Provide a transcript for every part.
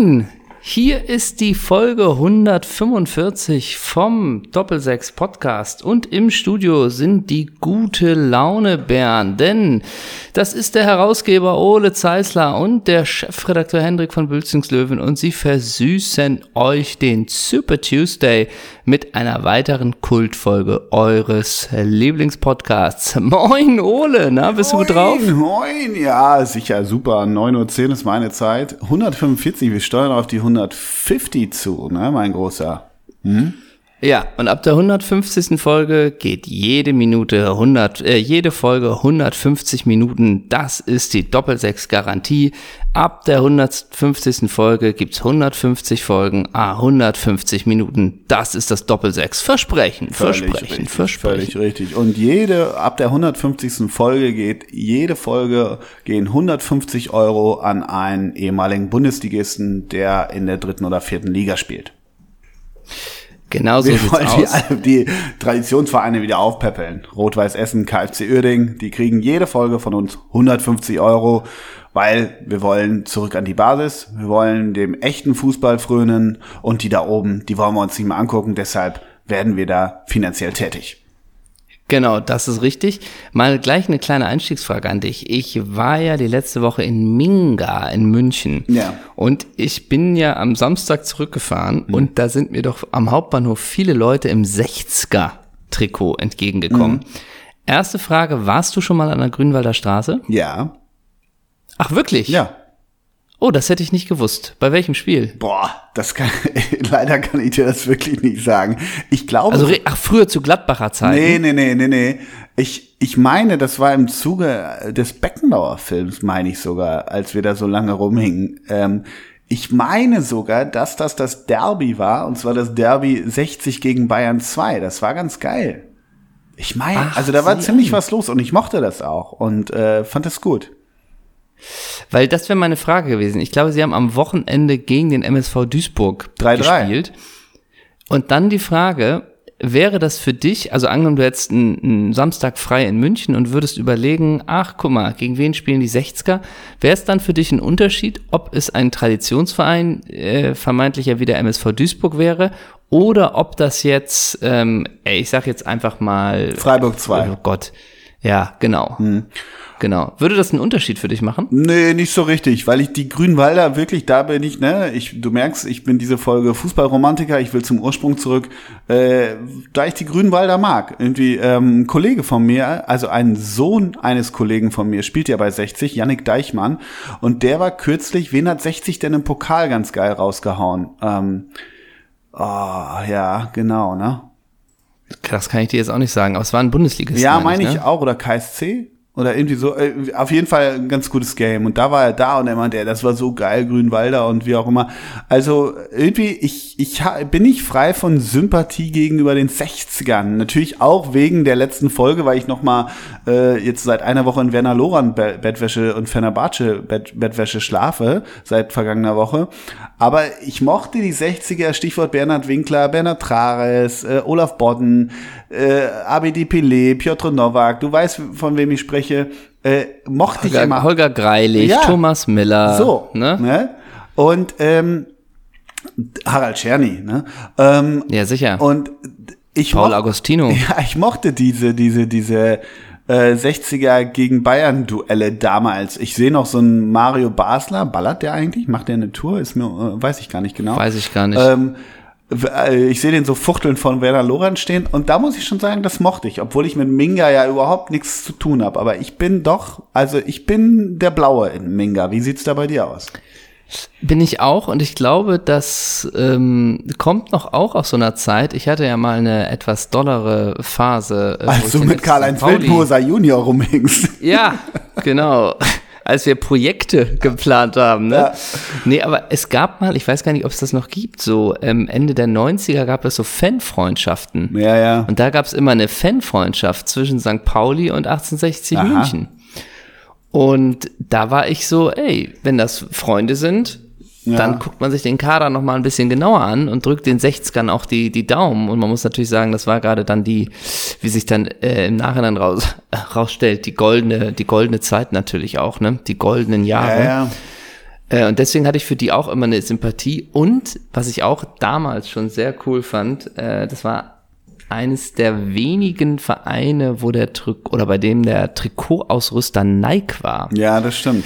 Moin, moin! Hier ist die Folge 145 vom Doppelsechs Podcast und im Studio sind die gute Laune Bären, denn das ist der Herausgeber Ole Zeisler und der Chefredakteur Hendrik von Bülzingslöwen und sie versüßen euch den Super Tuesday mit einer weiteren Kultfolge eures Lieblingspodcasts. Moin Ole, na, bist moin, du gut drauf? Moin, ja, sicher, super. 9.10 Uhr ist meine Zeit. 145, wir steuern auf die 150 zu, ne, mein Großer. Hm? Ja, und ab der 150. Folge geht jede Minute 100, äh, jede Folge 150 Minuten. Das ist die Doppelsechs-Garantie. Ab der 150. Folge gibt's 150 Folgen, ah, 150 Minuten. Das ist das Doppelsechs. Versprechen, Völlig versprechen, richtig, versprechen. Völlig richtig. Und jede, ab der 150. Folge geht, jede Folge gehen 150 Euro an einen ehemaligen Bundesligisten, der in der dritten oder vierten Liga spielt. Genau so Wir wollen die, die Traditionsvereine wieder aufpäppeln. Rot-Weiß Essen, KFC Uerding, die kriegen jede Folge von uns 150 Euro, weil wir wollen zurück an die Basis, wir wollen dem echten Fußball frönen und die da oben, die wollen wir uns nicht mehr angucken, deshalb werden wir da finanziell tätig. Genau, das ist richtig. Mal gleich eine kleine Einstiegsfrage an dich. Ich war ja die letzte Woche in Minga in München. Ja. Und ich bin ja am Samstag zurückgefahren Mhm. und da sind mir doch am Hauptbahnhof viele Leute im 60er-Trikot entgegengekommen. Mhm. Erste Frage, warst du schon mal an der Grünwalder Straße? Ja. Ach, wirklich? Ja. Oh, das hätte ich nicht gewusst. Bei welchem Spiel? Boah, das kann, leider kann ich dir das wirklich nicht sagen. Ich glaube. Also, ach, früher zu Gladbacher Zeiten. Nee, nee, nee, nee, nee. Ich, ich meine, das war im Zuge des Beckenbauer Films, meine ich sogar, als wir da so lange rumhingen. Ähm, ich meine sogar, dass das das Derby war, und zwar das Derby 60 gegen Bayern 2. Das war ganz geil. Ich meine, also da war ziemlich was los und ich mochte das auch und äh, fand das gut. Weil das wäre meine Frage gewesen. Ich glaube, sie haben am Wochenende gegen den MSV Duisburg 3-3. gespielt. Und dann die Frage, wäre das für dich, also angenommen, du hättest einen, Samstag frei in München und würdest überlegen, ach guck mal, gegen wen spielen die 60er? Wäre es dann für dich ein Unterschied, ob es ein Traditionsverein, äh, vermeintlich ja wieder MSV Duisburg wäre, oder ob das jetzt, ähm, ich sag jetzt einfach mal Freiburg 2. Oh Gott. Ja, genau. Genau. Würde das einen Unterschied für dich machen? Nee, nicht so richtig, weil ich die Grünwalder wirklich, da bin ich, ne, ich, du merkst, ich bin diese Folge Fußballromantiker, ich will zum Ursprung zurück, äh, da ich die Grünwalder mag. Irgendwie, ähm, ein Kollege von mir, also ein Sohn eines Kollegen von mir, spielt ja bei 60, Yannick Deichmann, und der war kürzlich, wen hat 60 denn im Pokal ganz geil rausgehauen? Ähm, oh, ja, genau, ne? Das kann ich dir jetzt auch nicht sagen, aber es war ein Bundesligist. Ja, meine ich ne? auch. Oder KSC? Oder irgendwie so. Äh, Auf jeden Fall ein ganz gutes Game. Und da war er da und er meinte, das war so geil, Grünwalder und wie auch immer. Also irgendwie, ich, ich bin nicht frei von Sympathie gegenüber den 60ern. Natürlich auch wegen der letzten Folge, weil ich noch mal äh, jetzt seit einer Woche in Werner Loran Be Bettwäsche und Fenerbahce Bett Bettwäsche schlafe, seit vergangener Woche. Aber ich mochte die 60er, Stichwort Bernhard Winkler, Bernhard Trares, äh, Olaf Bodden, äh, Abedi Pelé, Piotr Nowak, du weißt, von wem ich spreche, äh, mochte ich Holger, immer. Holger Greilich, Ja. Thomas Miller. so, Ne? ne? Und ähm, Harald Czerny, ne? Ähm, Ja, sicher. und ich Paul Agostino. Ja, ich mochte diese, diese, diese äh, 60er gegen Bayern-Duelle damals. Ich sehe noch so einen Mario Basler. Ballert der eigentlich? Macht der eine Tour? Ist mir, äh, weiß ich gar nicht genau. Weiß ich gar nicht. Ähm, äh, ich sehe den so fuchteln von Werner Lorenz stehen und da muss ich schon sagen, das mochte ich, obwohl ich mit Minga ja überhaupt nichts zu tun habe. Aber ich bin doch, also ich bin der Blaue in Minga. Wie sieht's da bei dir aus? Bin ich auch und ich glaube, das ähm, kommt noch auch aus so einer Zeit. Ich hatte ja mal eine etwas dollere Phase. äh, Also mit Karl-Heinz Wildmoser Junior rumhängst. Ja, genau. Als wir Projekte geplant haben. Ne? Ja. Nee, aber es gab mal, ich weiß gar nicht, ob es das noch gibt, so ähm, Ende der 90er gab es so Fanfreundschaften. Ja, ja. Und da gab es immer eine Fanfreundschaft zwischen St. Pauli und 1860 Aha. München. Und da war ich so, ey, wenn das Freunde sind, Ja. dann guckt man sich den Kader noch mal ein bisschen genauer an und drückt den 60ern auch die, die Daumen. Und man muss natürlich sagen, das war gerade dann die, wie sich dann äh, im Nachhinein raus, rausstellt, die goldene, die goldene Zeit natürlich auch, ne? Die goldenen Jahre. Ja, ja. Äh, und deswegen hatte ich für die auch immer eine Sympathie. Und was ich auch damals schon sehr cool fand, äh, das war eines der wenigen Vereine, wo der Trikot oder bei dem der Trikotausrüster Nike war. Ja, das stimmt.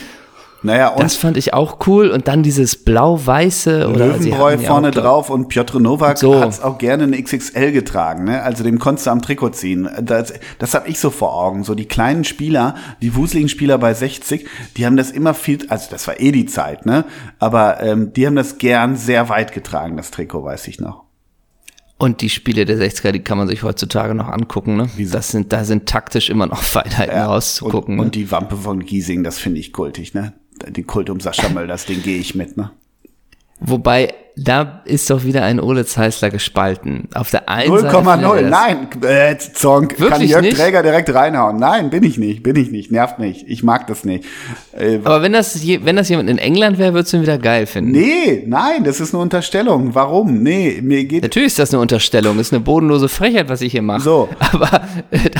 Naja, und Das fand ich auch cool. Und dann dieses blau-weiße oder Löwenbräu ja vorne auch, drauf und Piotr Nowak So. hat's auch gerne eine XXL getragen, ne? Also dem konntest du am Trikot ziehen. Das, das habe ich so vor Augen. So die kleinen Spieler, die wuseligen Spieler bei 60, die haben das immer viel, also das war eh die Zeit, ne? Aber ähm, die haben das gern sehr weit getragen, das Trikot, weiß ich noch. Und die Spiele der 60er, die kann man sich heutzutage noch angucken. Ne? Das sind, da sind taktisch immer noch Feinheiten rauszugucken. Und, ne? und die Wampe von Giesing, das finde ich kultig, ne? Den Kult um Sascha Mölders, den gehe ich mit, ne? Wobei, da ist doch wieder ein Ole Zeisler gespalten. Auf der einen Seite. 0,0, findet er das- nein, äh, Zonk, kann Jörg nicht? Träger direkt reinhauen. Nein, bin ich nicht, bin ich nicht, nervt mich, ich mag das nicht. Äh, Aber wenn das, je, wenn das jemand in England wäre, würdest du ihn wieder geil finden. nee, nein, das ist eine Unterstellung. Warum? Nee, mir geht Natürlich ist das eine Unterstellung, ist eine bodenlose Frechheit, was ich hier mache. So. Aber,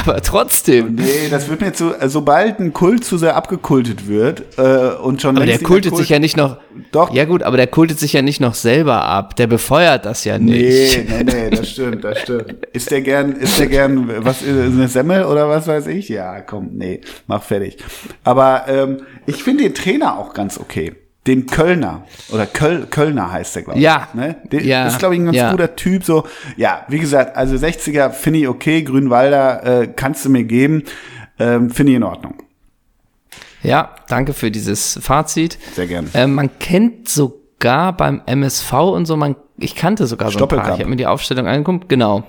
aber trotzdem. Nee, das wird mir zu, sobald ein Kult zu sehr abgekultet wird äh, und schon Aber der kultet Kult- sich ja nicht noch. Doch. Ja gut, aber der kultet sich ja nicht noch selber ab. Der befeuert das ja Nee, nicht. nee, nee, das stimmt, das stimmt. Ist der gern, ist der gern, was, ist eine Semmel oder was weiß ich? Ja, komm, nee, mach fertig. Aber ähm, ich finde den Trainer auch ganz okay. Den Kölner oder Köl, Kölner heißt der, glaube ich. Ja. ne? Den, Ja. Ist, glaube ich, ein ganz Ja. guter Typ. So, ja, wie gesagt, also 60er finde ich okay, Grünwalder äh, kannst du mir geben, ähm, finde ich in Ordnung. Ja, danke für dieses Fazit. Sehr gern. Ähm, man kennt sogar beim MSV und so, man, ich kannte sogar so ein paar. Ich habe mir die Aufstellung angeguckt, genau.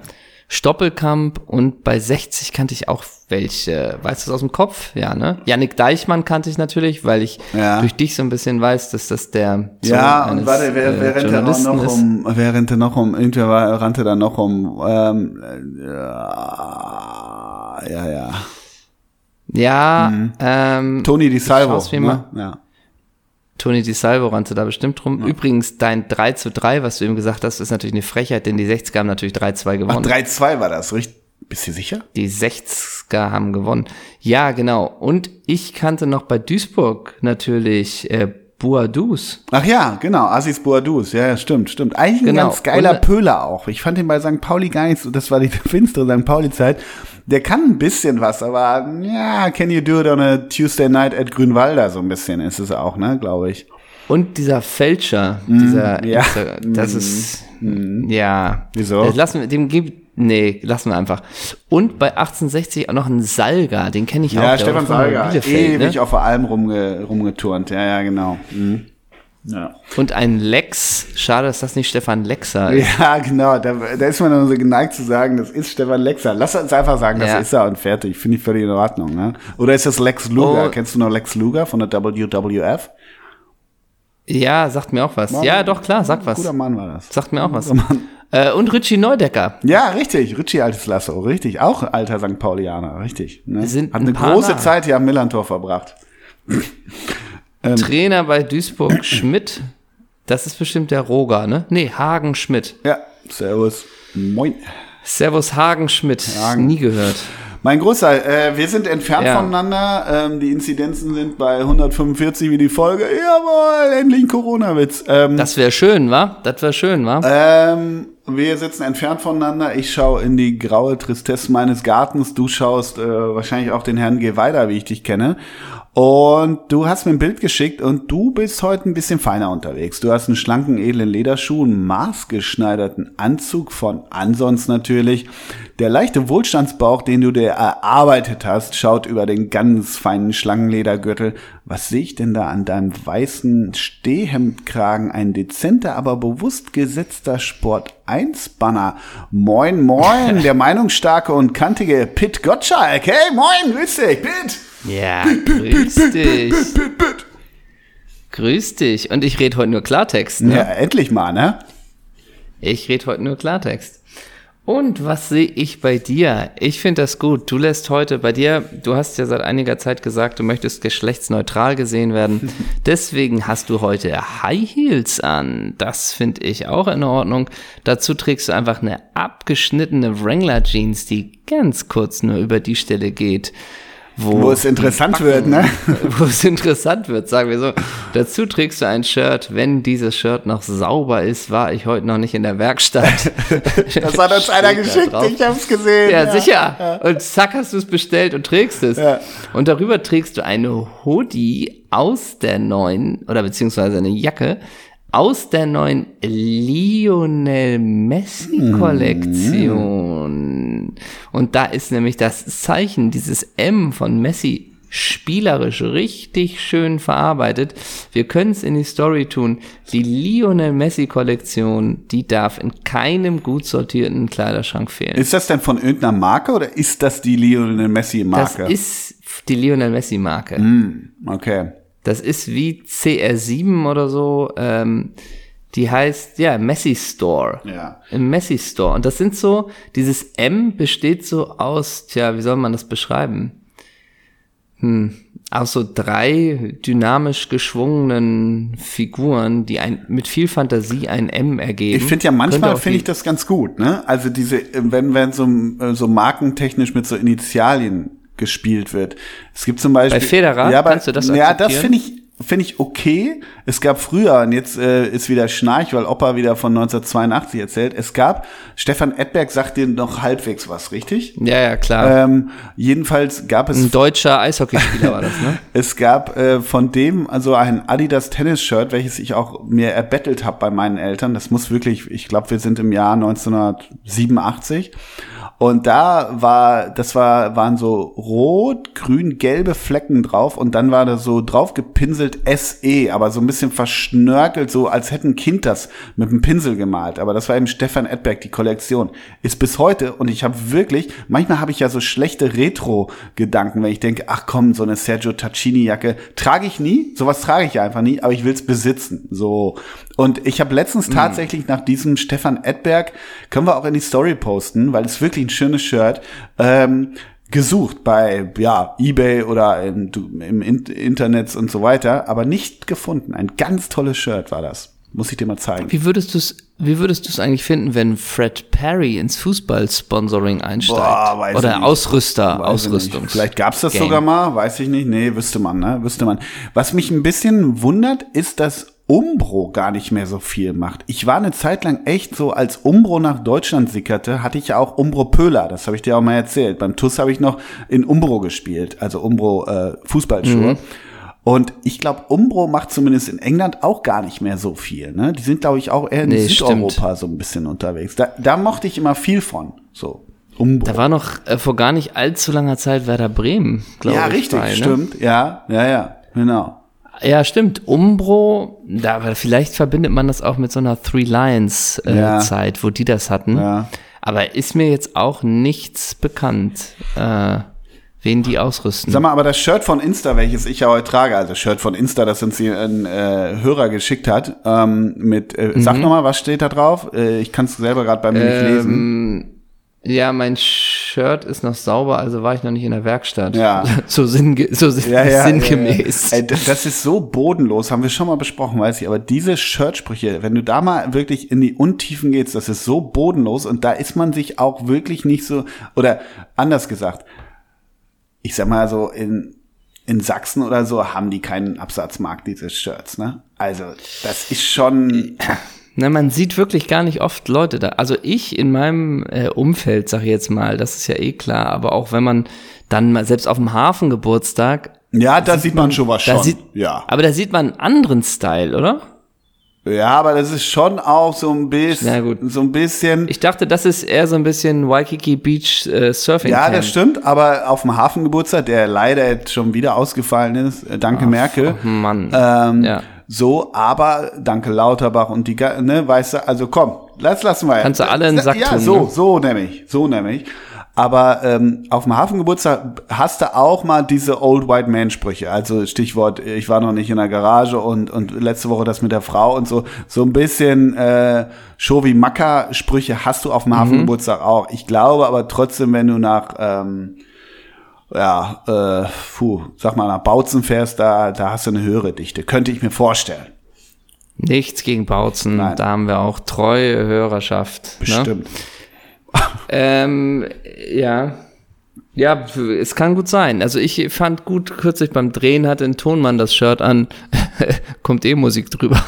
Stoppelkamp und bei 60 kannte ich auch welche. Weißt du das aus dem Kopf? Ja, ne? Yannick Deichmann kannte ich natürlich, weil ich Ja. durch dich so ein bisschen weiß, dass das der Sohn Ja, und warte, wer, äh, wer rannte auch Journalisten noch um, wer rannte noch um, irgendwer war, rannte da noch um, ähm, äh, ja, ja. Ja, ähm, Toni Di Salvo, ne? Ja. Toni Di Salvo rannte da bestimmt rum. Übrigens, dein 3 zu 3, was du eben gesagt hast, ist natürlich eine Frechheit, denn die 60er haben natürlich 3-2 Ach, gewonnen. 3-2 war das, richtig? Bist du sicher? Die 60er haben gewonnen. Ja, genau. Und ich kannte noch bei Duisburg natürlich äh, Buadus. Ach ja, genau, Asis Boadus, ja, ja, stimmt, stimmt. Eigentlich ein Genau. ganz geiler Und- Pöhler auch. Ich fand ihn bei St. Pauli gar nicht so, das war die finstere St. Pauli-Zeit. Der kann ein bisschen was, aber ja, can you do it on a Tuesday night at Grünwalder, so ein bisschen ist es auch, ne, glaube ich. Und dieser Fälscher, dieser, ja. Insta- das ist, ja. Wieso? Das Lassen wir, dem gibt, nee, lassen wir einfach. Und bei 1860 auch noch ein Salga, den kenne ich auch. Ja, Stefan Salger, Bielefeld, ewig ne? auf der Alm rumge, rumgeturnt, ja, ja, genau. Mhm. Ja. Und ein Lex, schade, dass das nicht Stefan Lexer ist. Ja, genau. Da, da ist man dann so geneigt zu sagen, das ist Stefan Lexer. Lass uns einfach sagen, das Ja. ist er und fertig. Finde ich völlig in Ordnung. Ne? Oder ist das Lex Luger? Oh. Kennst du noch Lex Luger von der WWF? Ja, sagt mir auch was. Ja, doch, klar, sagt was. Guter Mann war das. Sagt mir auch was. Äh, und Richie Neudecker. Ja, richtig. Richie Altes Lasso, richtig. Auch alter St. Paulianer, richtig. Ne? sind Hat ein eine große da. Zeit hier am Millantor verbracht. Ähm. Trainer bei Duisburg Schmidt. Das ist bestimmt der Roger, ne? Nee, Hagen Schmidt. Ja, servus. Moin. Servus Hagen Schmidt. Hagen. Nie gehört. Mein Großteil, äh, wir sind entfernt Ja. voneinander. Ähm, die Inzidenzen sind bei 145 wie die Folge. Jawohl, endlich ein Corona-Witz. Ähm, Das wäre schön, wa? Das wäre schön, wa? Ähm, wir sitzen entfernt voneinander. Ich schaue in die graue Tristesse meines Gartens. Du schaust äh, wahrscheinlich auch den Herrn Geh weiter, wie ich dich kenne. Und du hast mir ein Bild geschickt und du bist heute ein bisschen feiner unterwegs. Du hast einen schlanken, edlen Lederschuh, einen maßgeschneiderten Anzug von Ansons natürlich. Der leichte Wohlstandsbauch, den du dir erarbeitet hast, schaut über den ganz feinen, schlanken Ledergürtel. Was sehe ich denn da an deinem weißen Stehhemdkragen? Ein dezenter, aber bewusst gesetzter Sport 1 Banner. Moin, moin, der meinungsstarke und kantige Pit Gottschalk. Hey, moin, grüß dich, Pit. Ja, grüß dich. Grüß dich. Und ich rede heute nur Klartext, ne? Ja, endlich mal, ne? Ich rede heute nur Klartext. Und was sehe ich bei dir? Ich finde das gut. Du lässt heute bei dir, du hast ja seit einiger Zeit gesagt, du möchtest geschlechtsneutral gesehen werden. Deswegen hast du heute High Heels an. Das finde ich auch in Ordnung. Dazu trägst du einfach eine abgeschnittene Wrangler Jeans, die ganz kurz nur über die Stelle geht. Wo, Wo es interessant die wird, ne? Wo es interessant wird, sagen wir so. Dazu trägst du ein Shirt. Wenn dieses Shirt noch sauber ist, war ich heute noch nicht in der Werkstatt. Das hat uns einer geschickt, ich hab's gesehen. Ja, sicher. Und zack hast du es bestellt und trägst es. Ja. Und darüber trägst du eine Hoodie aus der neuen, oder beziehungsweise eine Jacke aus der neuen Lionel Messi Kollektion. Und da ist nämlich das Zeichen, dieses M von Messi spielerisch richtig schön verarbeitet. Wir können es in die Story tun. Die Lionel Messi Kollektion, die darf in keinem gut sortierten Kleiderschrank fehlen. Ist das denn von irgendeiner Marke oder ist das die Lionel Messi Das Marke? ist die Lionel Messi Marke. okay. Das ist wie CR7 oder so. Ähm, die heißt, ja, Messi Store. Ja. Im Messi Store. Und das sind so, dieses M besteht so aus, tja, wie soll man das beschreiben? Hm, aus so drei dynamisch geschwungenen Figuren, die ein, mit viel Fantasie ein M ergeben. Ich finde ja manchmal finde ich das ganz gut, ne? Also diese, wenn wenn so äh, so markentechnisch mit so Initialien gespielt wird. Es gibt zum Beispiel Bei Federer? ja, bei, Kannst du das Ja, das finde ich finde ich okay. Es gab früher und jetzt äh, ist wieder Schnarch, weil Opa wieder von 1982 erzählt. Es gab Stefan Edberg sagt dir noch halbwegs was, richtig? Ja, ja, klar. Ähm, jedenfalls gab es Ein deutscher Eishockeyspieler war das, ne? Es gab äh, von dem also ein Adidas Tennis Shirt, welches ich auch mir erbettelt habe bei meinen Eltern. Das muss wirklich, ich glaube, wir sind im Jahr 1987. Und da war, das war, waren so rot, grün, gelbe Flecken drauf und dann war da so drauf gepinselt SE, aber so ein bisschen verschnörkelt, so als hätte ein Kind das mit einem Pinsel gemalt. Aber das war eben Stefan Edberg, die Kollektion. Ist bis heute und ich habe wirklich, manchmal habe ich ja so schlechte Retro-Gedanken, wenn ich denke, ach komm, so eine Sergio Tacchini-Jacke trage ich nie, sowas trage ich einfach nie, aber ich will's besitzen. So. Und ich habe letztens tatsächlich nach diesem Stefan Edberg, können wir auch in die Story posten, weil es wirklich ein schönes Shirt, ähm, gesucht bei ja eBay oder im In Internet und so weiter, aber nicht gefunden. Ein ganz tolles Shirt war das. Muss ich dir mal zeigen. Wie würdest du es, wie würdest du es eigentlich finden, wenn Fred Perry ins Fußball-Sponsoring einsteigt? Boah, Oder nicht. Ausrüster, Weiß ich Ausrüstung. nicht. Vielleicht gab's das Game. sogar mal, weiß ich nicht. Nee, wüsste man, ne? Wüsste man. Was mich ein bisschen wundert, ist, dass Umbro gar nicht mehr so viel macht. Ich war eine Zeit lang echt so, als Umbro nach Deutschland sickerte, hatte ich ja auch Umbro Pöhler, das habe ich dir auch mal erzählt. Beim TUS habe ich noch in Umbro gespielt, also Umbro äh, Fußballschuhe. Mhm. Und ich glaube, Umbro macht zumindest in England auch gar nicht mehr so viel. Ne? Die sind, glaube ich, auch eher in Nee, Südeuropa so ein bisschen unterwegs. Da, da mochte ich immer viel von. So, Umbro. Da war noch äh, vor gar nicht allzu langer Zeit Werder Bremen, glaube Ja, ich. richtig, bei, ne? stimmt. Ja, ja, ja, genau. Ja, stimmt. Umbro, da, aber vielleicht verbindet man das auch mit so einer Three Lions äh, Ja. Zeit, wo die das hatten. Ja. Aber ist mir jetzt auch nichts bekannt, äh, wen die ausrüsten. Sag mal, aber das Shirt von Insta, welches ich ja heute trage, also Shirt von Insta, das uns hier ein äh, Hörer geschickt hat, ähm, mit, äh, Mhm. sag noch mal, was steht da drauf? Äh, ich kann es selber gerade bei mir nicht Ähm, lesen. Ja, mein Shirt ist noch sauber, also war ich noch nicht in der Werkstatt. Ja. so, sinnge so sin sinngemäß. Ja, ja. Ey, das ist so bodenlos, haben wir schon mal besprochen, weiß ich. Aber diese Shirtsprüche, wenn du da mal wirklich in die Untiefen gehst, das ist so bodenlos und da ist man sich auch wirklich nicht so, oder anders gesagt, ich sag mal so, in, in Sachsen oder so haben die keinen Absatzmarkt dieses Shirts, ne? Also, das ist schon, Na, man sieht wirklich gar nicht oft Leute da. Also ich in meinem äh, Umfeld, sag ich jetzt mal, das ist ja eh klar, aber auch wenn man dann mal selbst auf dem Hafengeburtstag, ja, da sieht man schon was da schon. sieht, ja. aber da sieht man einen anderen Style, oder? Ja, aber das ist schon auch so ein bisschen, Na gut. so ein bisschen. Ich dachte, das ist eher so ein bisschen Waikiki Beach äh, Surfing Ja, Camp. das stimmt, aber auf dem Hafengeburtstag, der leider jetzt schon wieder ausgefallen ist, äh, danke Merkel. Oh Mann. Ähm, ja. So, aber danke Lauterbach und die, ne, weißt du, also komm, lass lassen wir. Kannst du alle in den Sack ja, tun, so, ne? so nämlich, so nämlich. Aber ähm, auf dem Hafengeburtstag hast du auch mal diese Old White Man Sprüche. Also Stichwort, ich war noch nicht in der Garage und und letzte Woche das mit der Frau und so so ein bisschen äh, Show wie Macker Sprüche hast du auf dem Mhm. Hafengeburtstag auch. Ich glaube aber trotzdem, wenn du nach ähm, ja, äh, puh, sag mal, nach Bautzen fährst, da, da hast du eine höhere Dichte. Könnte ich mir vorstellen. Nichts gegen Bautzen, Nein. da haben wir auch treue Hörerschaft. Ne? Ähm, ja. Ja, es kann gut sein. Also ich fand gut, kürzlich beim Drehen hatte ein Tonmann das Shirt an, kommt eh Musik drüber.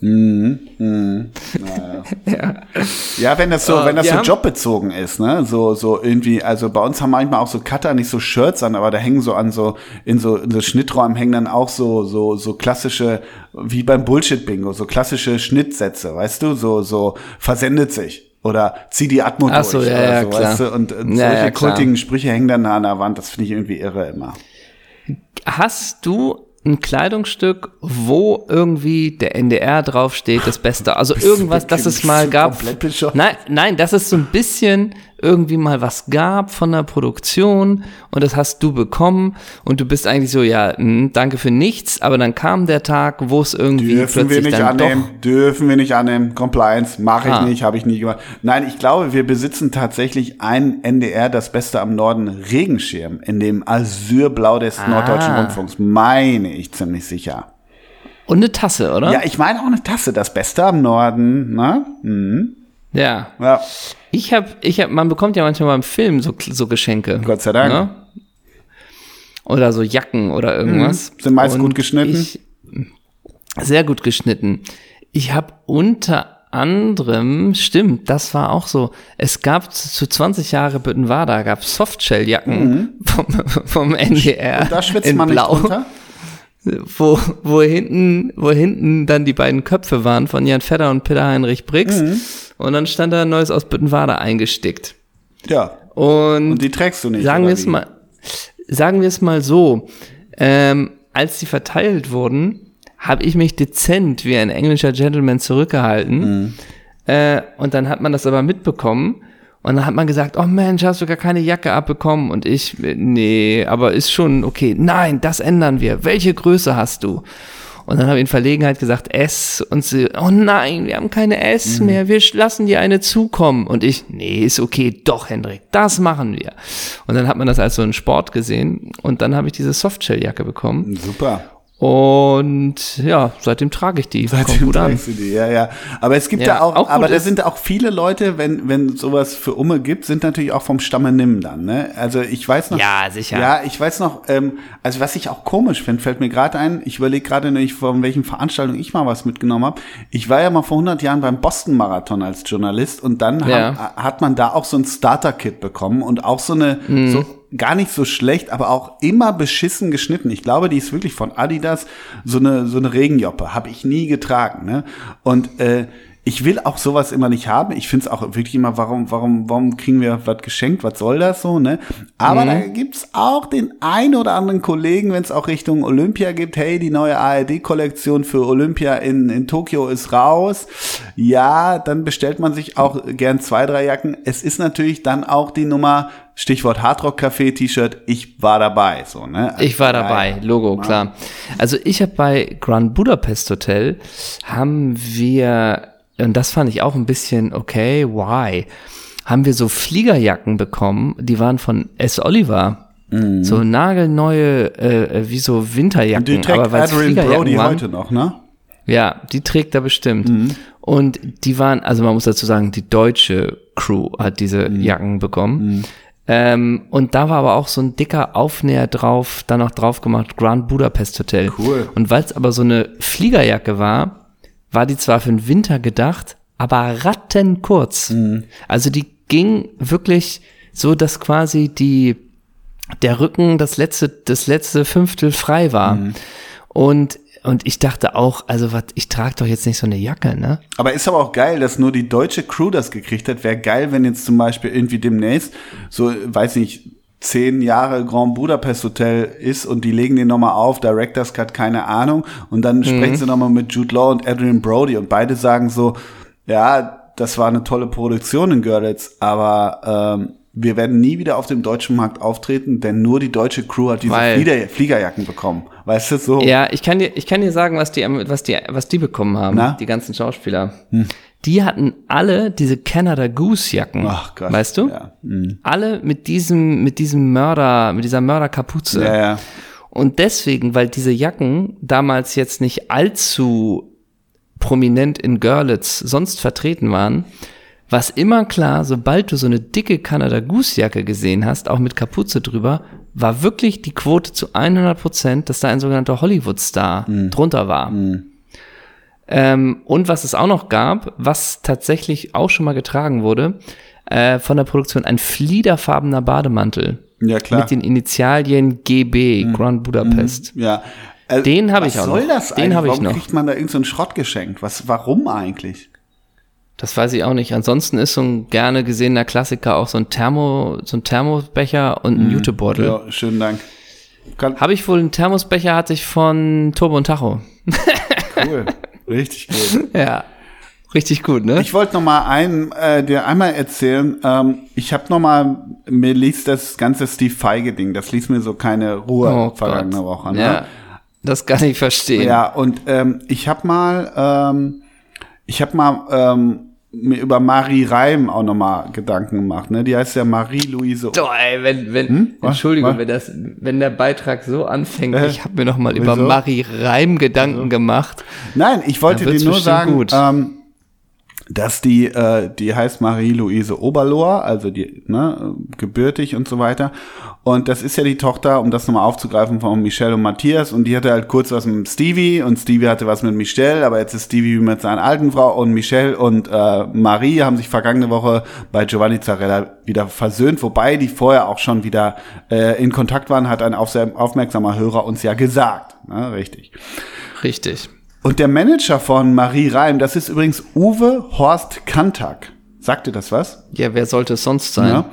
Mhm. Mhm. Naja. ja. ja, wenn das so, uh, wenn das so jobbezogen ist, ne, so so irgendwie, also bei uns haben manchmal auch so Cutter nicht so Shirts an, aber da hängen so an so in so in so Schnitträumen hängen dann auch so so so klassische wie beim Bullshit Bingo, so klassische Schnittsätze, weißt du, so so versendet sich oder zieh die Atmo Ach so, durch ja, oder ja, so, klar. weißt du? Und, und Ja, solche ja, kultigen Sprüche hängen dann da an der Wand. Das finde ich irgendwie irre immer. Hast du ein Kleidungsstück, wo irgendwie der NDR draufsteht, das Beste? Also irgendwas, das es mal gab. Nein, nein, dass es so ein bisschen irgendwie mal was gab von der Produktion und das hast du bekommen und du bist eigentlich so, ja, mh, danke für nichts, aber dann kam der Tag, wo es irgendwie Dürfen wir plötzlich nicht dann annehmen, dürfen wir nicht annehmen. Compliance mache ich Ah. nicht, habe ich nie gemacht. Nein, ich glaube, wir besitzen tatsächlich ein NDR, das Beste am Norden, Regenschirm in dem Azurblau des Ah. Norddeutschen Rundfunks. Meine ich ziemlich sicher. und eine Tasse, oder? Ja, ich meine auch eine Tasse, das Beste am Norden. Ne? Mhm. Ja. Ja, Ich habe, ich hab, man bekommt ja manchmal beim Film so, so Geschenke. Gott sei Dank. Ne? Oder so Jacken oder irgendwas. Mhm. Sind meist Und gut geschnitten. Ich, sehr gut geschnitten. Ich habe unter anderem, stimmt, das war auch so, es gab zu zu 20 Jahre Büttenwader, gab Softshell-Jacken vom, vom NDR Mhm. Und da schwitzt in man nicht Blau, drunter. wo, wo hinten, wo hinten dann die beiden Köpfe waren von Jan Fedder und Peter Heinrich Briggs. Mhm. Und dann stand da ein Neues aus Büttenwader eingestickt. Ja, Und, und die trägst du nicht. sagen wir es mal, sagen wir es mal so, ähm, als die verteilt wurden, habe ich mich dezent wie ein englischer Gentleman zurückgehalten. Mhm. Äh, und dann hat man das aber mitbekommen. Und dann hat man gesagt, oh Mensch, hast du gar keine Jacke abbekommen? Und ich, äh, nee, aber ist schon okay. Nein, das ändern wir. Welche Größe hast du? Und dann habe ich in Verlegenheit gesagt, S. Und sie, oh nein, wir haben keine S Mhm. mehr, wir lassen dir eine zukommen. Und ich, nee, ist okay, doch, Hendrik, das machen wir. Und dann hat man das als so einen Sport gesehen. Und dann habe ich diese Softshell-Jacke bekommen. Super. Und ja, seitdem trage ich die. Kommt Seitdem gut an. trägst du die, ja, ja. Aber es gibt Ja, ja, auch, auch gut aber da sind auch viele Leute, wenn, wenn sowas für Umme gibt, sind natürlich auch vom Stamme Nimm dann, ne? Also ich weiß noch. Ja, sicher. Ja, ich weiß noch, ähm, also was ich auch komisch finde, fällt mir gerade ein, ich überlege gerade nicht, von welchen Veranstaltungen ich mal was mitgenommen habe. Ich war ja mal vor 100 Jahren beim Boston Marathon als Journalist und dann Ja. haben, hat man da auch so ein Starter-Kit bekommen und auch so eine, Mhm. so gar nicht so schlecht, aber auch immer beschissen geschnitten. Ich glaube, die ist wirklich von Adidas so eine so eine Regenjoppe, habe ich nie getragen, ne? Und äh, ich will auch sowas immer nicht haben. Ich finde es auch wirklich immer, warum, warum, warum kriegen wir was geschenkt? Was soll das so, ne? Aber da gibt's auch den ein oder anderen Kollegen, wenn es auch Richtung Olympia gibt, hey, die neue ARD-Kollektion für Olympia in, in Tokio ist raus. Ja, dann bestellt man sich auch gern zwei, drei Jacken. Es ist natürlich dann auch die Nummer, Stichwort Hardrock Café T-Shirt, ich war dabei, so, ne? Also, Ich war dabei, ja. Logo, klar. Also ich habe bei Grand Budapest Hotel haben wir, und das fand ich auch ein bisschen okay, why? Haben wir so Fliegerjacken bekommen, die waren von S. Oliver. So nagelneue, äh, wie so Winterjacken. Die trägt aber Adrian Fliegerjacken Brody waren, heute noch, ne? Ja, die trägt er bestimmt. Und die waren, also man muss dazu sagen, die deutsche Crew hat diese Jacken bekommen. Ähm, und da war aber auch so ein dicker Aufnäher drauf, dann noch drauf gemacht, Grand Budapest Hotel. Cool. Und weil es aber so eine Fliegerjacke war, war die zwar für den Winter gedacht, aber rattenkurz. Also die ging wirklich so, dass quasi die, der Rücken das letzte, das letzte Fünftel frei war. Und, und ich dachte auch, also was, ich trage doch jetzt nicht so eine Jacke, ne? Aber ist aber auch geil, dass nur die deutsche Crew das gekriegt hat. Wäre geil, wenn jetzt zum Beispiel irgendwie demnächst so, weiß nicht, zehn Jahre Grand Budapest Hotel ist und die legen den nochmal auf, Director's Cut, keine Ahnung. Und dann Mhm. sprechen sie nochmal mit Jude Law und Adrian Brody und beide sagen so, ja, das war eine tolle Produktion in Görlitz, aber ähm, wir werden nie wieder auf dem deutschen Markt auftreten, denn nur die deutsche Crew hat diese Weil- Flieder Fliegerjacken bekommen. Weißt du, so. Ja, ich kann dir, ich kann dir sagen, was die, was die, was die bekommen haben, Na? Hm. die ganzen Schauspieler. Die hatten alle diese Canada Goose Jacken. Ach Gott. Weißt du? Ja, hm. Alle mit diesem, mit diesem Mörder, mit dieser Mörderkapuze. ja, ja. Und deswegen, weil diese Jacken damals jetzt nicht allzu prominent in Görlitz sonst vertreten waren, was immer klar, sobald du so eine dicke Canada Goose Jacke gesehen hast, auch mit Kapuze drüber, war wirklich die Quote zu 100 Prozent, dass da ein sogenannter Hollywood-Star drunter war. Ähm, und was es auch noch gab, was tatsächlich auch schon mal getragen wurde, äh, von der Produktion, ein fliederfarbener Bademantel. Ja, klar. Mit den Initialien GB, Grand Budapest. Ja. Äh, Den hab was ich auch soll noch. das Den eigentlich? ich Warum noch. kriegt man da irgendeinen so Schrott geschenkt? Was, warum eigentlich? Das weiß ich auch nicht. Ansonsten ist so ein gerne gesehener Klassiker auch so ein Thermo, so ein Thermosbecher und ein Jutebeutel. Ja, schönen Dank. Habe ich wohl einen Thermosbecher, hatte ich von Turbo und Tacho. cool. Richtig gut. Ja. Richtig gut, ne? Ich wollte noch mal einen, äh, dir einmal erzählen. Ähm, ich habe noch mal, mir liest das ganze Steve Feige-Ding, das ließ mir so keine Ruhe Oh vergangene Gott. Woche. Ne? Ja. Das kann ich verstehen. Ja, und ähm, ich habe mal, ähm, ich habe mal ähm, mir über Marie Reim auch noch mal Gedanken gemacht. Ne? Die heißt ja Marie-Louise. Doch, ey, wenn, wenn, Hm? Entschuldigung, Was? wenn das, wenn der Beitrag so anfängt, Äh, ich habe mir noch mal über? Marie Reim Gedanken gemacht. Nein, ich wollte dir nur sagen, ähm, dass die, äh, die heißt Marie-Louise Oberlohr, also die, ne, gebürtig und so weiter. Und das ist ja die Tochter, um das nochmal aufzugreifen, von Michelle und Matthias. Und die hatte halt kurz was mit Stevie und Stevie hatte was mit Michelle, aber jetzt ist Stevie mit seiner alten Frau und Michelle und äh, Marie haben sich vergangene Woche bei Giovanni Zarella wieder versöhnt, wobei die vorher auch schon wieder äh, in Kontakt waren, hat ein auf aufmerksamer Hörer uns ja gesagt. Ne, richtig. Richtig. Und der Manager von Marie Reim, das ist übrigens Uwe Horst Kantak. Sagt dir das was? Ja, wer sollte es sonst sein? Ja.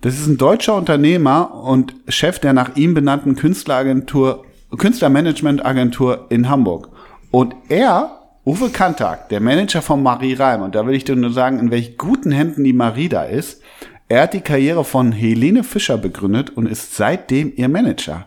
Das ist ein deutscher Unternehmer und Chef der nach ihm benannten Künstleragentur, Künstlermanagementagentur in Hamburg. Und er, Uwe Kantak, der Manager von Marie Reim, und da will ich dir nur sagen, in welch guten Händen die Marie da ist. Er hat die Karriere von Helene Fischer begründet und ist seitdem ihr Manager.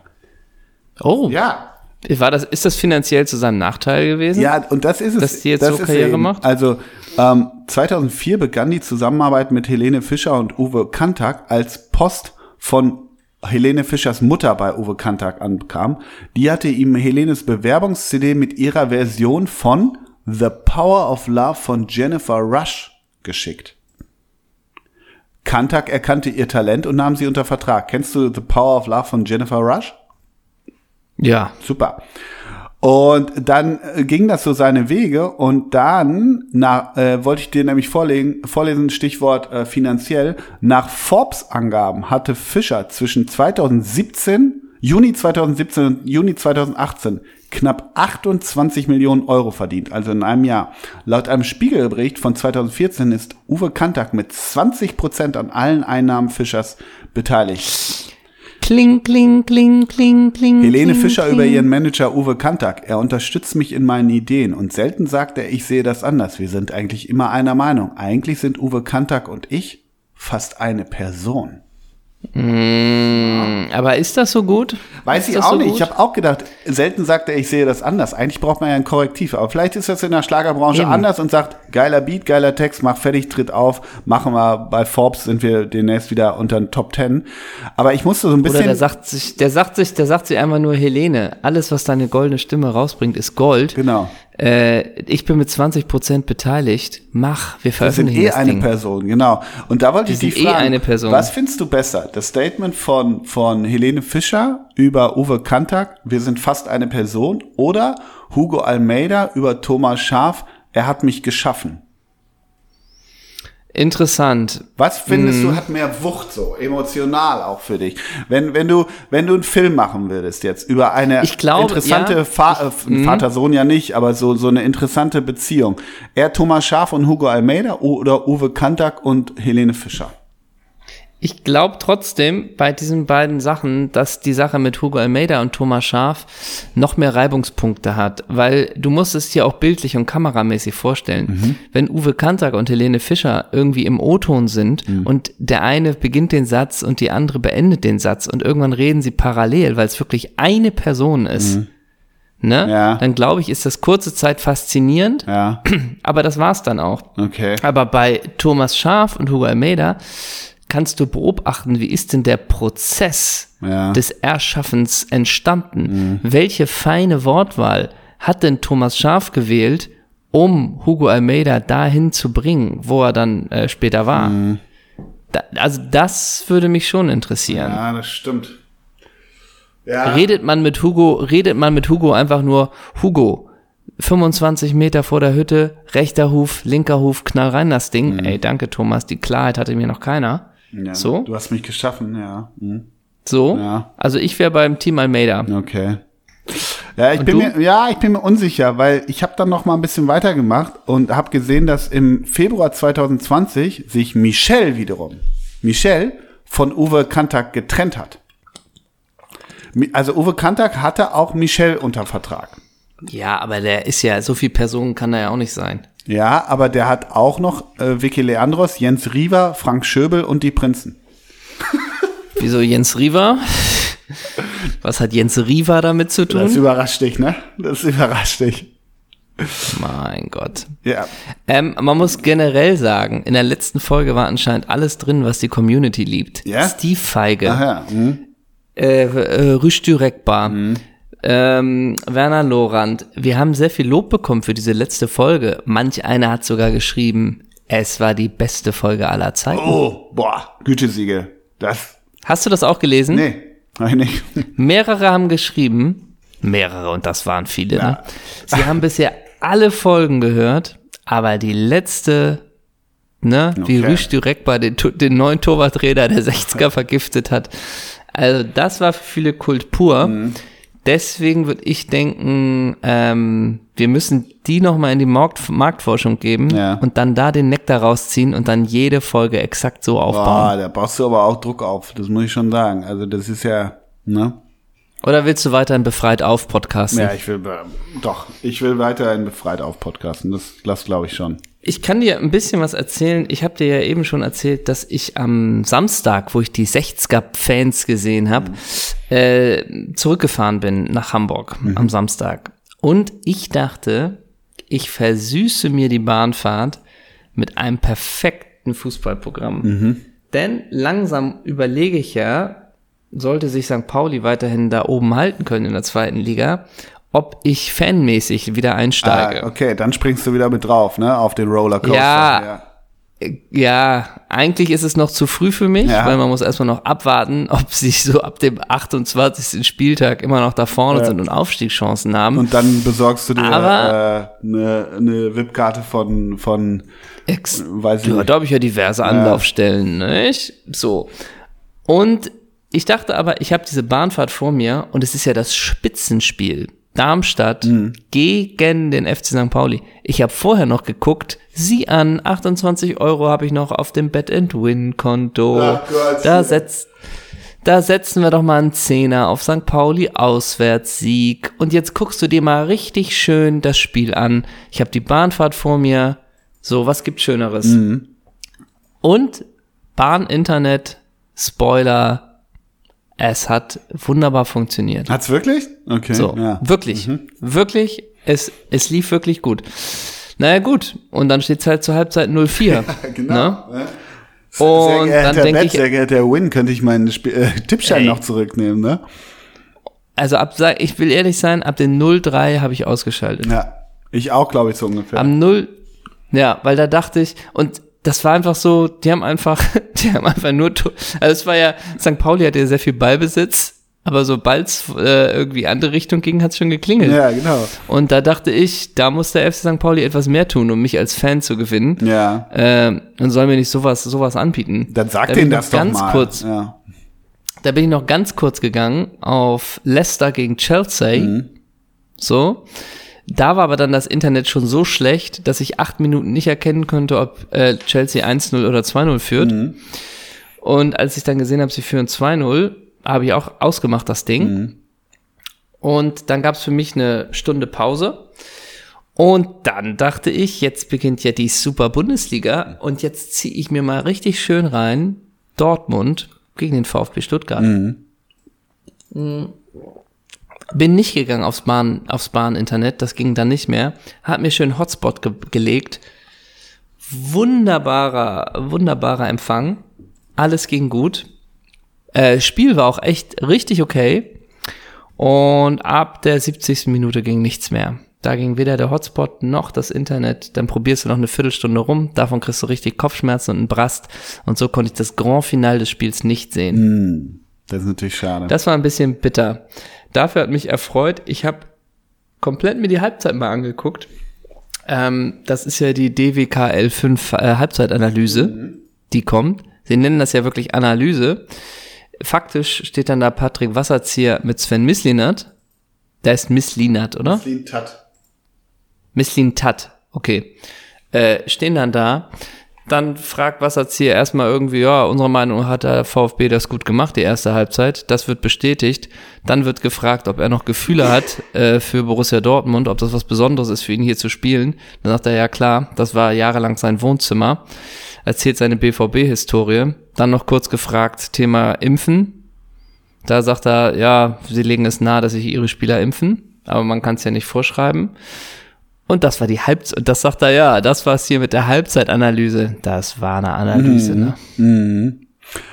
Oh, Ja, war das, ist das finanziell zu seinem Nachteil gewesen? Ja, und das ist es. Dass die jetzt so Karriere eben. macht? Also ähm, 2004 begann die Zusammenarbeit mit Helene Fischer und Uwe Kantak, als Post von Helene Fischers Mutter bei Uwe Kantak ankam. Die hatte ihm Helenes Bewerbungs-CD mit ihrer Version von The Power of Love von Jennifer Rush geschickt. Kantak erkannte ihr Talent und nahm sie unter Vertrag. Kennst du The Power of Love von Jennifer Rush? Ja. Super. Und dann äh, ging das so seine Wege und dann nach, äh, wollte ich dir nämlich vorlegen, vorlesen, Stichwort äh, finanziell. Nach Forbes-Angaben hatte Fischer zwischen 2017, Juni 2017 und Juni 2018 knapp 28 Millionen Euro verdient, also in einem Jahr. Laut einem Spiegelbericht von 2014 ist Uwe Kantak mit 20 Prozent an allen Einnahmen Fischers beteiligt. Kling, kling, kling, kling, kling. Helene kling, Fischer kling. über ihren Manager Uwe Kantak. Er unterstützt mich in meinen Ideen und selten sagt er, ich sehe das anders. Wir sind eigentlich immer einer Meinung. Eigentlich sind Uwe Kantak und ich fast eine Person. Mm, aber ist das so gut? Weiß ist ich auch so nicht. gut? Ich habe auch gedacht, selten sagt er, ich sehe das anders. Eigentlich braucht man ja ein Korrektiv. Aber vielleicht ist das in der Schlagerbranche Eben. anders und sagt, geiler Beat, geiler Text, mach fertig, tritt auf, machen wir. Bei Forbes sind wir demnächst wieder unter den Top Ten. Aber ich musste so ein Oder bisschen. der sagt sich, der sagt sich, der sagt sich einfach nur Helene, alles was deine goldene Stimme rausbringt, ist Gold. genau. Äh, ich bin mit 20 Prozent beteiligt. Mach, wir Das sind veröffentlichen eh das eine Ding. Person, genau. Und da wollte ich Die dich sind eh fragen, eine Person. was findest du besser? Das Statement von, von Helene Fischer über Uwe Kantak, wir sind fast eine Person, oder Hugo Almeida über Thomas Schaf, er hat mich geschaffen? Interessant. Was findest Mhm. du hat mehr Wucht so, emotional auch für dich? Wenn, wenn du, wenn du einen Film machen würdest jetzt über eine Ich glaube, interessante ja, Fa äh, Vater-Sohn ja nicht, aber so, so eine interessante Beziehung. Er Thomas Schaf und Hugo Almeida oder Uwe Kantak und Helene Fischer? Ich glaube trotzdem bei diesen beiden Sachen, dass die Sache mit Hugo Almeida und Thomas Schaf noch mehr Reibungspunkte hat, weil du musst es dir auch bildlich und kameramäßig vorstellen. Wenn Uwe Kantak und Helene Fischer irgendwie im O-Ton sind und der eine beginnt den Satz und die andere beendet den Satz und irgendwann reden sie parallel, weil es wirklich eine Person ist. Ne? Ja. Dann glaube ich, ist das kurze Zeit faszinierend, Ja, aber das war's dann auch. okay. Aber bei Thomas Schaf und Hugo Almeida kannst du beobachten, wie ist denn der Prozess Ja. des Erschaffens entstanden? Welche feine Wortwahl hat denn Thomas Schaf gewählt, um Hugo Almeida dahin zu bringen, wo er dann äh, später war. Mhm. Da, also das würde mich schon interessieren. Ja, das stimmt. Ja. Redet man mit Hugo, redet man mit Hugo einfach nur, Hugo, 25 Meter vor der Hütte, rechter Huf, linker Huf, knall rein das Ding. Ey, danke Thomas, die Klarheit hatte mir noch keiner. Ja. so? Du hast mich geschaffen, ja. Mhm. So, Ja. also ich wäre beim Team Almeida. Okay. Ja, ich Und bin du? mir, ja, ich bin mir unsicher, weil ich habe dann noch mal ein bisschen weitergemacht und habe gesehen, dass im Februar 2020 sich Michel wiederum, Michel von Uwe Kantak getrennt hat. Also Uwe Kantak hatte auch Michel unter Vertrag. Ja, aber der ist ja, so viel Personen kann er ja auch nicht sein. Ja, aber der hat auch noch äh, Vicky Leandros, Jens Riewer, Frank Schöbel und die Prinzen. Wieso Jens Riva? Was hat Jens Riva damit zu Das tun? überrascht dich, ne? Das überrascht dich. Mein Gott. Ja. Ähm, man muss generell sagen, in der letzten Folge war anscheinend alles drin, was die Community liebt. Ja? Steve Feige, Ach ja. Hm. äh, äh, Rüstü Rekbar, ähm, Werner Lorand. Wir haben sehr viel Lob bekommen für diese letzte Folge. Manch einer hat sogar geschrieben, es war die beste Folge aller Zeiten. Oh, boah, Gütesiegel. Das, Hast du das auch gelesen? nee, hab ich nicht. Mehrere haben geschrieben, mehrere und das waren viele, ne? Sie haben bisher alle Folgen gehört, aber die letzte, ne, wie Okay. Rüsch direkt bei den, den neuen Torwarträder der 60er vergiftet hat. Also das war für viele Kult pur. Mhm. Deswegen würde ich denken, ähm, wir müssen die nochmal in die Markt, Marktforschung geben Ja. und dann da den Nektar rausziehen und dann jede Folge exakt so aufbauen. Boah, da baust du aber auch Druck auf, das muss ich schon sagen. Also das ist ja, ne? Oder willst du weiterhin befreit auf podcasten? Ja, ich will, äh, doch, ich will weiterhin befreit auf Podcasten, das, das glaube ich schon. Ich kann dir ein bisschen was erzählen. Ich habe dir ja eben schon erzählt, dass ich am Samstag, wo ich die 60er-Fans gesehen habe, äh, zurückgefahren bin nach Hamburg am Samstag. Und ich dachte, ich versüße mir die Bahnfahrt mit einem perfekten Fußballprogramm. Denn langsam überlege ich ja, sollte sich St. Pauli weiterhin da oben halten können in der zweiten Liga, ob ich fanmäßig wieder einsteige. Ah, okay, dann springst du wieder mit drauf, ne? Auf den Rollercoaster. Ja. Ja, eigentlich ist es noch zu früh für mich, Ja. weil man muss erstmal noch abwarten, ob sie so ab dem 28. Spieltag immer noch da vorne Ja. sind und Aufstiegschancen haben. Und dann besorgst du dir Aber- äh, eine ne VIP-Karte von, von, Ex weiß ich ja, nicht. da habe ich ja diverse Anlaufstellen, nicht? So. Und ich dachte aber, ich habe diese Bahnfahrt vor mir und es ist ja das Spitzenspiel. Darmstadt Mhm. gegen den FC St. Pauli. Ich habe vorher noch geguckt, sieh an, 28 Euro habe ich noch auf dem Bet-and-Win-Konto. Gott. Da setzt da setzen wir doch mal einen Zehner auf St. Pauli Auswärtssieg. Und jetzt guckst du dir mal richtig schön das Spiel an. Ich habe die Bahnfahrt vor mir. So, was gibt Schöneres? Mhm. Und Bahn-Internet, Spoiler, es hat wunderbar funktioniert. Hat's wirklich? Okay. So, Ja. wirklich, wirklich, es, es lief wirklich gut. Naja, gut. Und dann steht's halt zur Halbzeit 0-4. Genau. Ne? Und sehr dann denke ich- sehr geehrter Win, könnte ich meinen Sp äh, Tippschein Ey. noch zurücknehmen, ne? Also ab, ich will ehrlich sein, ab den 0-3 habe ich ausgeschaltet. Ja. Ich auch, glaube ich, so ungefähr. Am Null, ja, weil da dachte ich, und das war einfach so, die haben einfach, die haben einfach nur, also es war ja, St. Pauli hatte ja sehr viel Ballbesitz, aber sobald es äh, irgendwie andere Richtung ging, hat es schon geklingelt. ja, genau. Und da dachte ich, da muss der FC St. Pauli etwas mehr tun, um mich als Fan zu gewinnen. Ja. Ähm, und soll mir nicht sowas, sowas anbieten. Dann sag Da denen das doch ganz mal. kurz, Ja. da bin ich noch ganz kurz gegangen auf Leicester gegen Chelsea. Mhm. So. Da war aber dann das Internet schon so schlecht, dass ich acht Minuten nicht erkennen konnte, ob äh, Chelsea 1-0 oder 2-0 führt. Mhm. Und als ich dann gesehen habe, sie führen 2-0, habe ich auch ausgemacht, das Ding. Mhm. Und dann gab es für mich eine Stunde Pause. Und dann dachte ich, jetzt beginnt ja die Super Bundesliga und jetzt ziehe ich mir mal richtig schön rein Dortmund gegen den VfB Stuttgart. Mm. Bin nicht gegangen aufs Bahn, aufs Bahn-Internet, das ging dann nicht mehr. Hat mir schön Hotspot ge gelegt. Wunderbarer, wunderbarer Empfang. Alles ging gut. Äh, Spiel war auch echt richtig okay. Und ab der 70. Minute ging nichts mehr. Da ging weder der Hotspot noch das Internet. Dann probierst du noch eine Viertelstunde rum. Davon kriegst du richtig Kopfschmerzen und einen Brast. Und so konnte ich das Grand Finale des Spiels nicht sehen. Hm, das ist natürlich schade. Das war ein bisschen bitter. Dafür hat mich erfreut. Ich habe komplett mir die Halbzeit mal angeguckt. Ähm, das ist ja die DWKL 5 äh, Halbzeitanalyse, die kommt. Sie nennen das ja wirklich Analyse. Faktisch steht dann da Patrick Wasserzieher mit Sven Mislinat. Der ist Mislinat, oder? Clean Tat. Misslin Tat, okay. Äh, stehen dann da. Dann fragt Wasserzieher erstmal irgendwie, ja, unserer Meinung hat der VfB das gut gemacht, die erste Halbzeit. Das wird bestätigt. Dann wird gefragt, ob er noch Gefühle hat äh, für Borussia Dortmund, ob das was Besonderes ist für ihn hier zu spielen. Dann sagt er, ja klar, das war jahrelang sein Wohnzimmer. Erzählt seine BVB-Historie. Dann noch kurz gefragt, Thema Impfen. Da sagt er, ja, sie legen es nahe, dass sich ihre Spieler impfen, aber man kann es ja nicht vorschreiben. Und das war die Halbzeit, und das sagt er, ja, das war's hier mit der Halbzeitanalyse. Das war eine Analyse, ne? Mhm.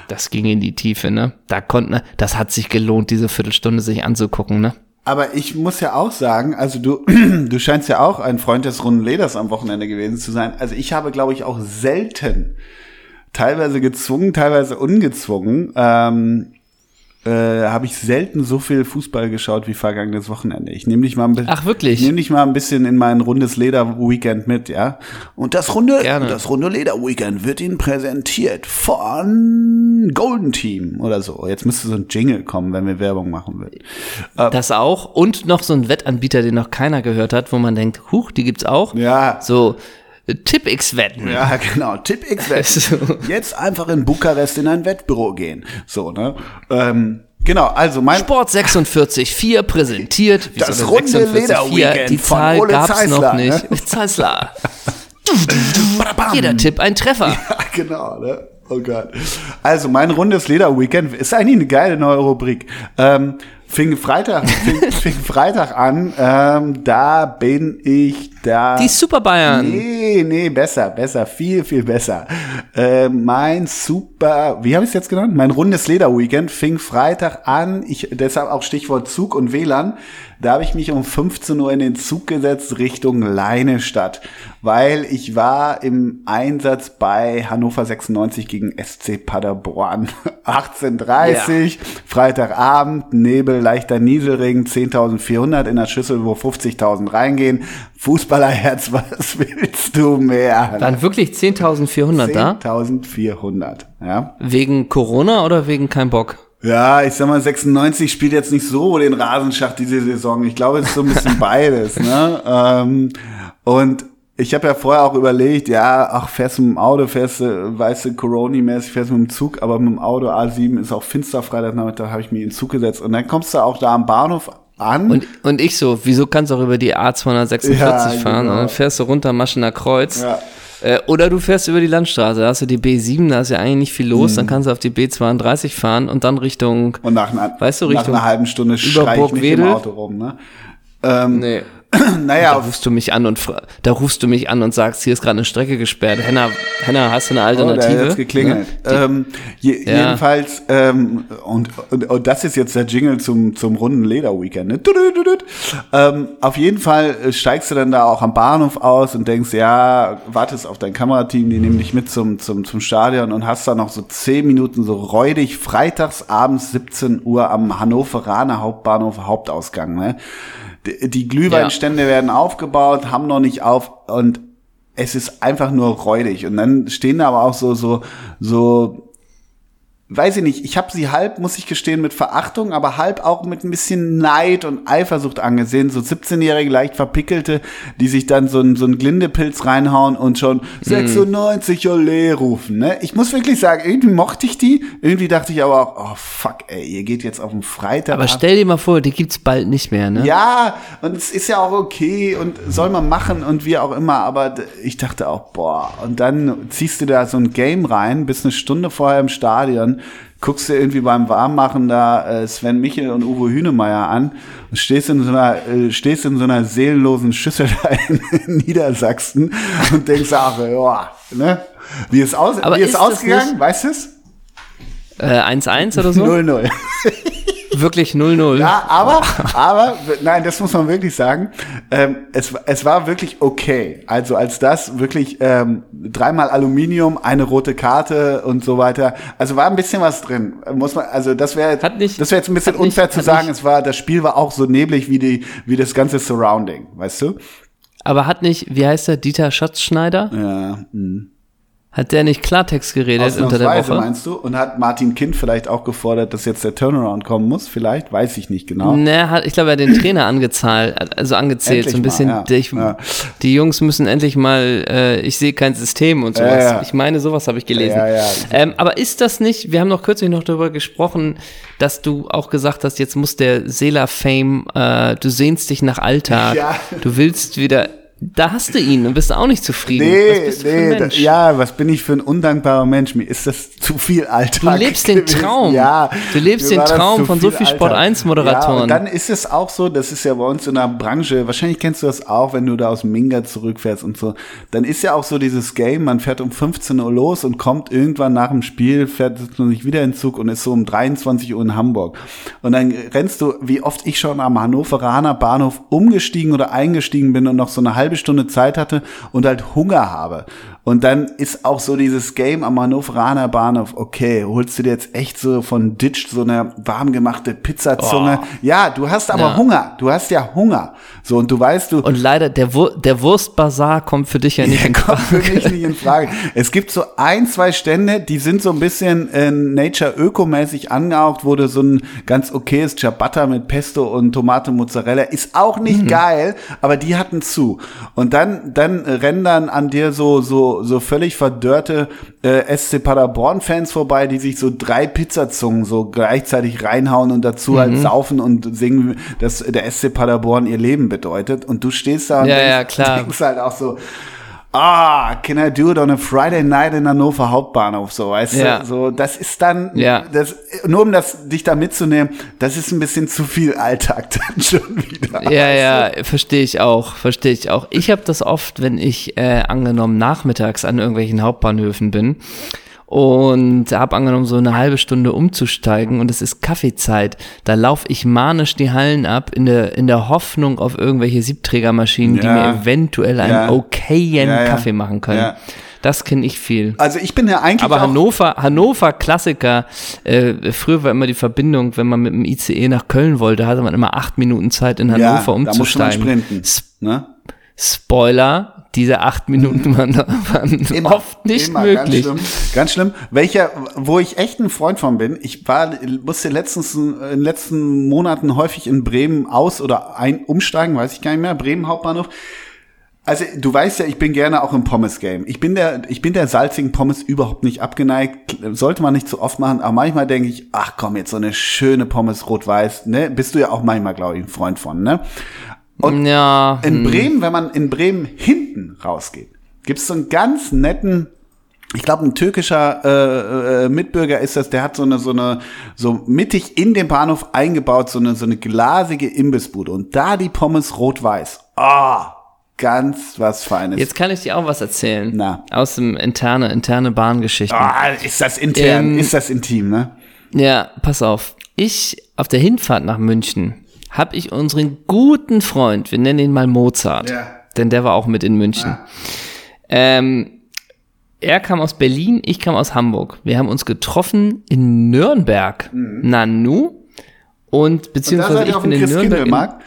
Das ging in die Tiefe, ne? Da konnten, das hat sich gelohnt, diese Viertelstunde sich anzugucken, ne? Aber ich muss ja auch sagen, also du, du scheinst ja auch ein Freund des runden Leders am Wochenende gewesen zu sein. Also ich habe, glaube ich, auch selten, teilweise gezwungen, teilweise ungezwungen, ähm, äh, habe ich selten so viel Fußball geschaut wie vergangenes Wochenende. Ich nehme dich mal ein bisschen, Ach, wirklich? Ich nehme dich mal ein bisschen in mein rundes Leder Weekend mit, ja. Und das runde, Gerne. das runde Leder Weekend wird Ihnen präsentiert von Golden Team oder so. Jetzt müsste so ein Jingle kommen, wenn wir Werbung machen würden. Das auch. Und noch so ein Wettanbieter, den noch keiner gehört hat, wo man denkt, huch, die gibt's auch. Ja. So, äh, Tipp-X-Wetten. Ja, genau. Tipp X Wett. So. Jetzt einfach in Bukarest in ein Wettbüro gehen. So, ne? Ähm, genau, also mein Sport 46 4 präsentiert. Das runde 46 Lederweekend Die von Zahl Ole gab's Zeissler, noch nicht. Zeissler. Jeder Tipp ein Treffer. Ja, genau, ne? Oh Gott. Also mein rundes Leder-Weekend ist eigentlich eine geile neue Rubrik. Ähm, fing Freitag, fing, fing Freitag an. Ähm, da bin ich da. Die Super Bayern. Nee, nee, besser, besser, viel, viel besser. Äh, mein super, wie habe ich es jetzt genannt? Mein rundes Leder-Weekend fing Freitag an. Ich, deshalb auch Stichwort Zug und WLAN. Da habe ich mich um 15 Uhr in den Zug gesetzt Richtung Leinestadt, weil ich war im Einsatz bei Hannover 96 gegen SC Paderborn. 18.30 Freitagabend, Nebel, leichter Nieselregen, 10.400 in der Schüssel, wo 50.000 reingehen. Fußballerherz, was willst du mehr? Waren wirklich 10.400 da? 10.400, ja. Wegen Corona oder wegen kein Bock? Ja, ich sag mal, 96 spielt jetzt nicht so den Rasenschacht diese Saison. Ich glaube, es ist so ein bisschen beides. Ne? Ähm, und ich habe ja vorher auch überlegt, ja, ach, fährst du mit dem Auto, fährst du, weißt du, Corona-mäßig, fährst du mit dem Zug, aber mit dem Auto A7 ist auch finster Freitagnachmittag, habe ich mir in den Zug gesetzt. Und dann kommst du auch da am Bahnhof an. Und, und ich so, wieso kannst du auch über die A246 Ja, fahren? genau. Und dann fährst du runter Maschener Kreuz. Ja. Äh, oder du fährst über die Landstraße, da hast du die B7, da ist ja eigentlich nicht viel los, Mhm. dann kannst du auf die B32 fahren und dann Richtung, und nach, einer- Weißt du, nach Richtung einer halben Stunde schrei ich Burg nicht im? Auto rum. Ne? Ähm, nee, naja, da rufst du mich an und da rufst du mich an und sagst, hier ist gerade eine Strecke gesperrt. Henna, Henna, hast du eine Oh, da Alternative? hat jetzt geklingelt. Ne? Ähm, je, Ja. Jedenfalls, ähm, und, und, und das ist jetzt der Jingle zum, zum runden Leder-Weekend. Ne? Ähm, auf jeden Fall äh, steigst du dann da auch am Bahnhof aus und denkst, ja, wartest auf dein Kamerateam, die nehmen dich mit zum, zum, zum Stadion und hast da noch so zehn Minuten so räudig, freitags abends 17 Uhr am Hannoveraner Hauptbahnhof Hauptausgang. Ne? Die, Glühweinstände werden aufgebaut, haben noch nicht auf und es ist einfach nur räudig. Und dann stehen da aber auch so, so, so, weiß ich nicht, ich habe sie halb, muss ich gestehen, mit Verachtung, aber halb auch mit ein bisschen Neid und Eifersucht angesehen. So 17-jährige, leicht verpickelte, die sich dann so ein, so ein Glindepilz reinhauen und schon 96 Olé rufen. Ne? Ich muss wirklich sagen, irgendwie mochte ich die. Irgendwie dachte ich aber auch, oh fuck, ey, ihr geht jetzt auf den Freitag. Aber stell dir mal vor, die gibt's bald nicht mehr, ne? Ja, und es ist ja auch okay und soll man machen und wie auch immer, aber ich dachte auch, boah, und dann ziehst du da so ein Game rein, bist eine Stunde vorher im Stadion, guckst dir irgendwie beim Warmmachen da äh, Sven Michel und Uwe Hünemeyer an und stehst in so einer, äh, stehst in so einer seelenlosen Schüssel da in, in Niedersachsen und denkst, ach, ja, ne? Wie ist, aus, Aber wie ist, ist ausgegangen, weißt du es? Äh, 1-1 oder so? 0-0. Wirklich 0-0. Ja, aber, aber, nein, das muss man wirklich sagen. Ähm, es, es war wirklich okay. Also als das wirklich ähm, dreimal Aluminium, eine rote Karte und so weiter. Also war ein bisschen was drin. Muss man, also das wäre das wäre jetzt ein bisschen hat nicht- unfair zu sagen. nicht- Es war, das Spiel war auch so neblig wie die, wie das ganze Surrounding, weißt du? Aber hat nicht, wie heißt der, Dieter Schatzschneider? Ja. mh. Hat der nicht Klartext geredet unter der Woche? meinst du? Und hat Martin Kind vielleicht auch gefordert, dass jetzt der Turnaround kommen muss? Vielleicht, weiß ich nicht genau. Ne, hat, ich glaube, er hat den Trainer angezahlt, also angezählt, Endlich so ein bisschen. mal, ja. ich, Ja. Die Jungs müssen endlich mal, äh, ich sehe kein System und sowas. Ja. Ich meine, sowas habe ich gelesen. Ähm, aber ist das nicht, wir haben noch kürzlich noch darüber gesprochen, dass du auch gesagt hast, jetzt muss der Sela-Fame, äh, du sehnst dich nach Alltag, du willst wieder, da hast du ihn und bist auch nicht zufrieden. Was Nee, ein nee, da, ja, was bin ich für ein undankbarer Mensch? Mir ist das zu viel Alltag. Du lebst den gewesen. Traum. Ja. Du lebst den Traum von so viel Alltag. Sport 1 Moderatoren. Ja, und dann ist es auch so, das ist ja bei uns in der Branche, wahrscheinlich kennst du das auch, wenn du da aus Minga zurückfährst und so, dann ist ja auch so dieses Game, man fährt um 15 Uhr los und kommt irgendwann nach dem Spiel, fährt sich wieder in den Zug und ist so um 23 Uhr in Hamburg. Und dann rennst du, wie oft ich schon am Hannoveraner Bahnhof umgestiegen oder eingestiegen bin und noch so eine halbe Stunde Zeit hatte und halt Hunger habe. Und dann ist auch so dieses Game am Hannoveraner Bahnhof, okay, holst du dir jetzt echt so von Ditch so eine warm gemachte Pizzazunge. Ja, du hast aber Ja. Hunger. Du hast ja Hunger. So, und du weißt, du, Und leider, der, Wur der Wurstbazar kommt für dich ja nicht in kommt für Frage. mich nicht in Frage. Es gibt so ein, zwei Stände, die sind so ein bisschen äh, Nature Öko-mäßig angehaucht, du so ein ganz okayes Ciabatta mit Pesto und Tomate Mozzarella ist auch Mhm. nicht geil, aber die hatten zu. Und dann, dann rennen dann an dir so, so, so völlig verdörrte äh, SC Paderborn-Fans vorbei, die sich so drei Pizzazungen so gleichzeitig reinhauen und dazu Mhm. halt saufen und singen, dass der SC Paderborn ihr Leben bedeutet. Und du stehst da und Ja, denkst, ja, klar. denkst halt auch so, ah, can I do it on a Friday night in Hannover Hauptbahnhof, so, weißt Ja. du, so, das ist dann, Ja. das, nur um das, dich da mitzunehmen, das ist ein bisschen zu viel Alltag dann schon wieder. Ja, ja, verstehe ich auch, verstehe ich auch. Ich habe das oft, wenn ich äh, angenommen nachmittags an irgendwelchen Hauptbahnhöfen bin und habe angenommen, so eine halbe Stunde umzusteigen und es ist Kaffeezeit, da laufe ich manisch die Hallen ab in der, in der Hoffnung auf irgendwelche Siebträgermaschinen, die Ja. mir eventuell einen Ja. okayen Ja. Kaffee machen können. Das kenne ich viel. Also ich bin ja eigentlich Aber Hannover, Hannover Klassiker, äh, früher war immer die Verbindung, wenn man mit dem ICE nach Köln wollte, hatte man immer acht Minuten Zeit in ja, Hannover da musste man umzusteigen. sprinten, ne? Spoiler, diese acht Minuten waren, waren oft nicht immer, möglich. Ganz schlimm, ganz schlimm. Welcher, wo ich echt ein Freund von bin, ich war, musste letztens, in den letzten Monaten häufig in Bremen aus oder ein, umsteigen, weiß ich gar nicht mehr, Bremen Hauptbahnhof. Also du weißt ja, ich bin gerne auch im Pommes-Game. Ich bin der, ich bin der salzigen Pommes überhaupt nicht abgeneigt. Sollte man nicht zu oft machen, aber manchmal denke ich, ach komm, jetzt so eine schöne Pommes rot-weiß, ne? Bist du ja auch manchmal, glaube ich, ein Freund von, ne? Ja, In Bremen, wenn man in Bremen hinten rausgeht, gibt's so einen ganz netten, ich glaube, ein türkischer äh, äh, Mitbürger ist das, der hat so eine, so eine, so mittig in den Bahnhof eingebaut, so eine, so eine glasige Imbissbude. Und da die Pommes rot-weiß. Ah, ganz was Feines. jetzt kann ich dir auch was erzählen. Na. Aus dem interne, interne Bahngeschichten. ah, ist das intern, Ähm, ist das intim, ne? Ja, pass auf. Ich, auf der Hinfahrt nach München, habe ich unseren guten Freund, wir nennen ihn mal Mozart, Ja. denn der war auch mit in München. Ähm, er kam aus Berlin, ich kam aus Hamburg. Wir haben uns getroffen in Nürnberg, Nanu. Und Mhm. Beziehungsweise ihr ich bin in Nürnberg.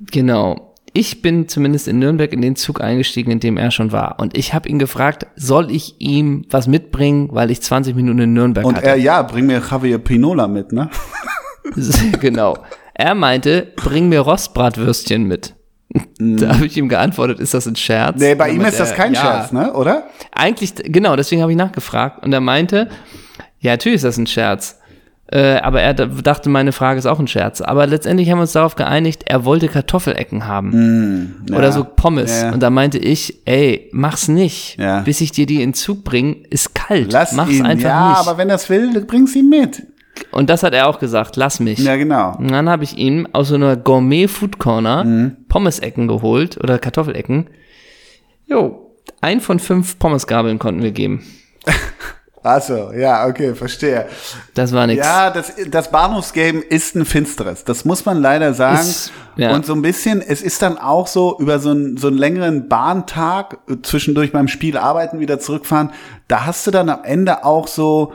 In, genau. Ich bin zumindest in Nürnberg in den Zug eingestiegen, in dem er schon war. Und ich habe ihn gefragt, soll ich ihm was mitbringen, weil ich 20 Minuten in Nürnberg Und hatte. er, ja, bring mir Javier Pinola mit, ne? genau. Er meinte, bring mir Rostbratwürstchen mit. Da habe ich ihm geantwortet, ist das ein Scherz? Nee, bei ihm ist das kein er, ja, Scherz, ne? Oder? Eigentlich, genau, deswegen habe ich nachgefragt. Und er meinte, ja, natürlich ist das ein Scherz. Äh, aber er dachte, meine Frage ist auch ein Scherz. Aber letztendlich haben wir uns darauf geeinigt, er wollte Kartoffelecken haben. Ja. Oder so Pommes. Ja. Und da meinte ich, ey, mach's nicht. Ja. Bis ich dir die in Zug bringe, ist kalt. Lass mach's ihn. einfach ja, nicht. aber wenn das will, bring's ihm mit. Und das hat er auch gesagt, lass mich. Ja, genau. Und dann habe ich ihm aus so einer Gourmet Food Corner Mhm. Pommesecken geholt oder Kartoffelecken. Jo, ein von fünf Pommesgabeln konnten wir geben. Achso, ja, okay, verstehe. Das war nix. Ja, das, das Bahnhofsgame ist ein finsteres. Das muss man leider sagen. Ist- ja. Und so ein bisschen, es ist dann auch so über so einen, so einen längeren Bahntag, äh, zwischendurch beim Spiel arbeiten, wieder zurückfahren, da hast du dann am Ende auch so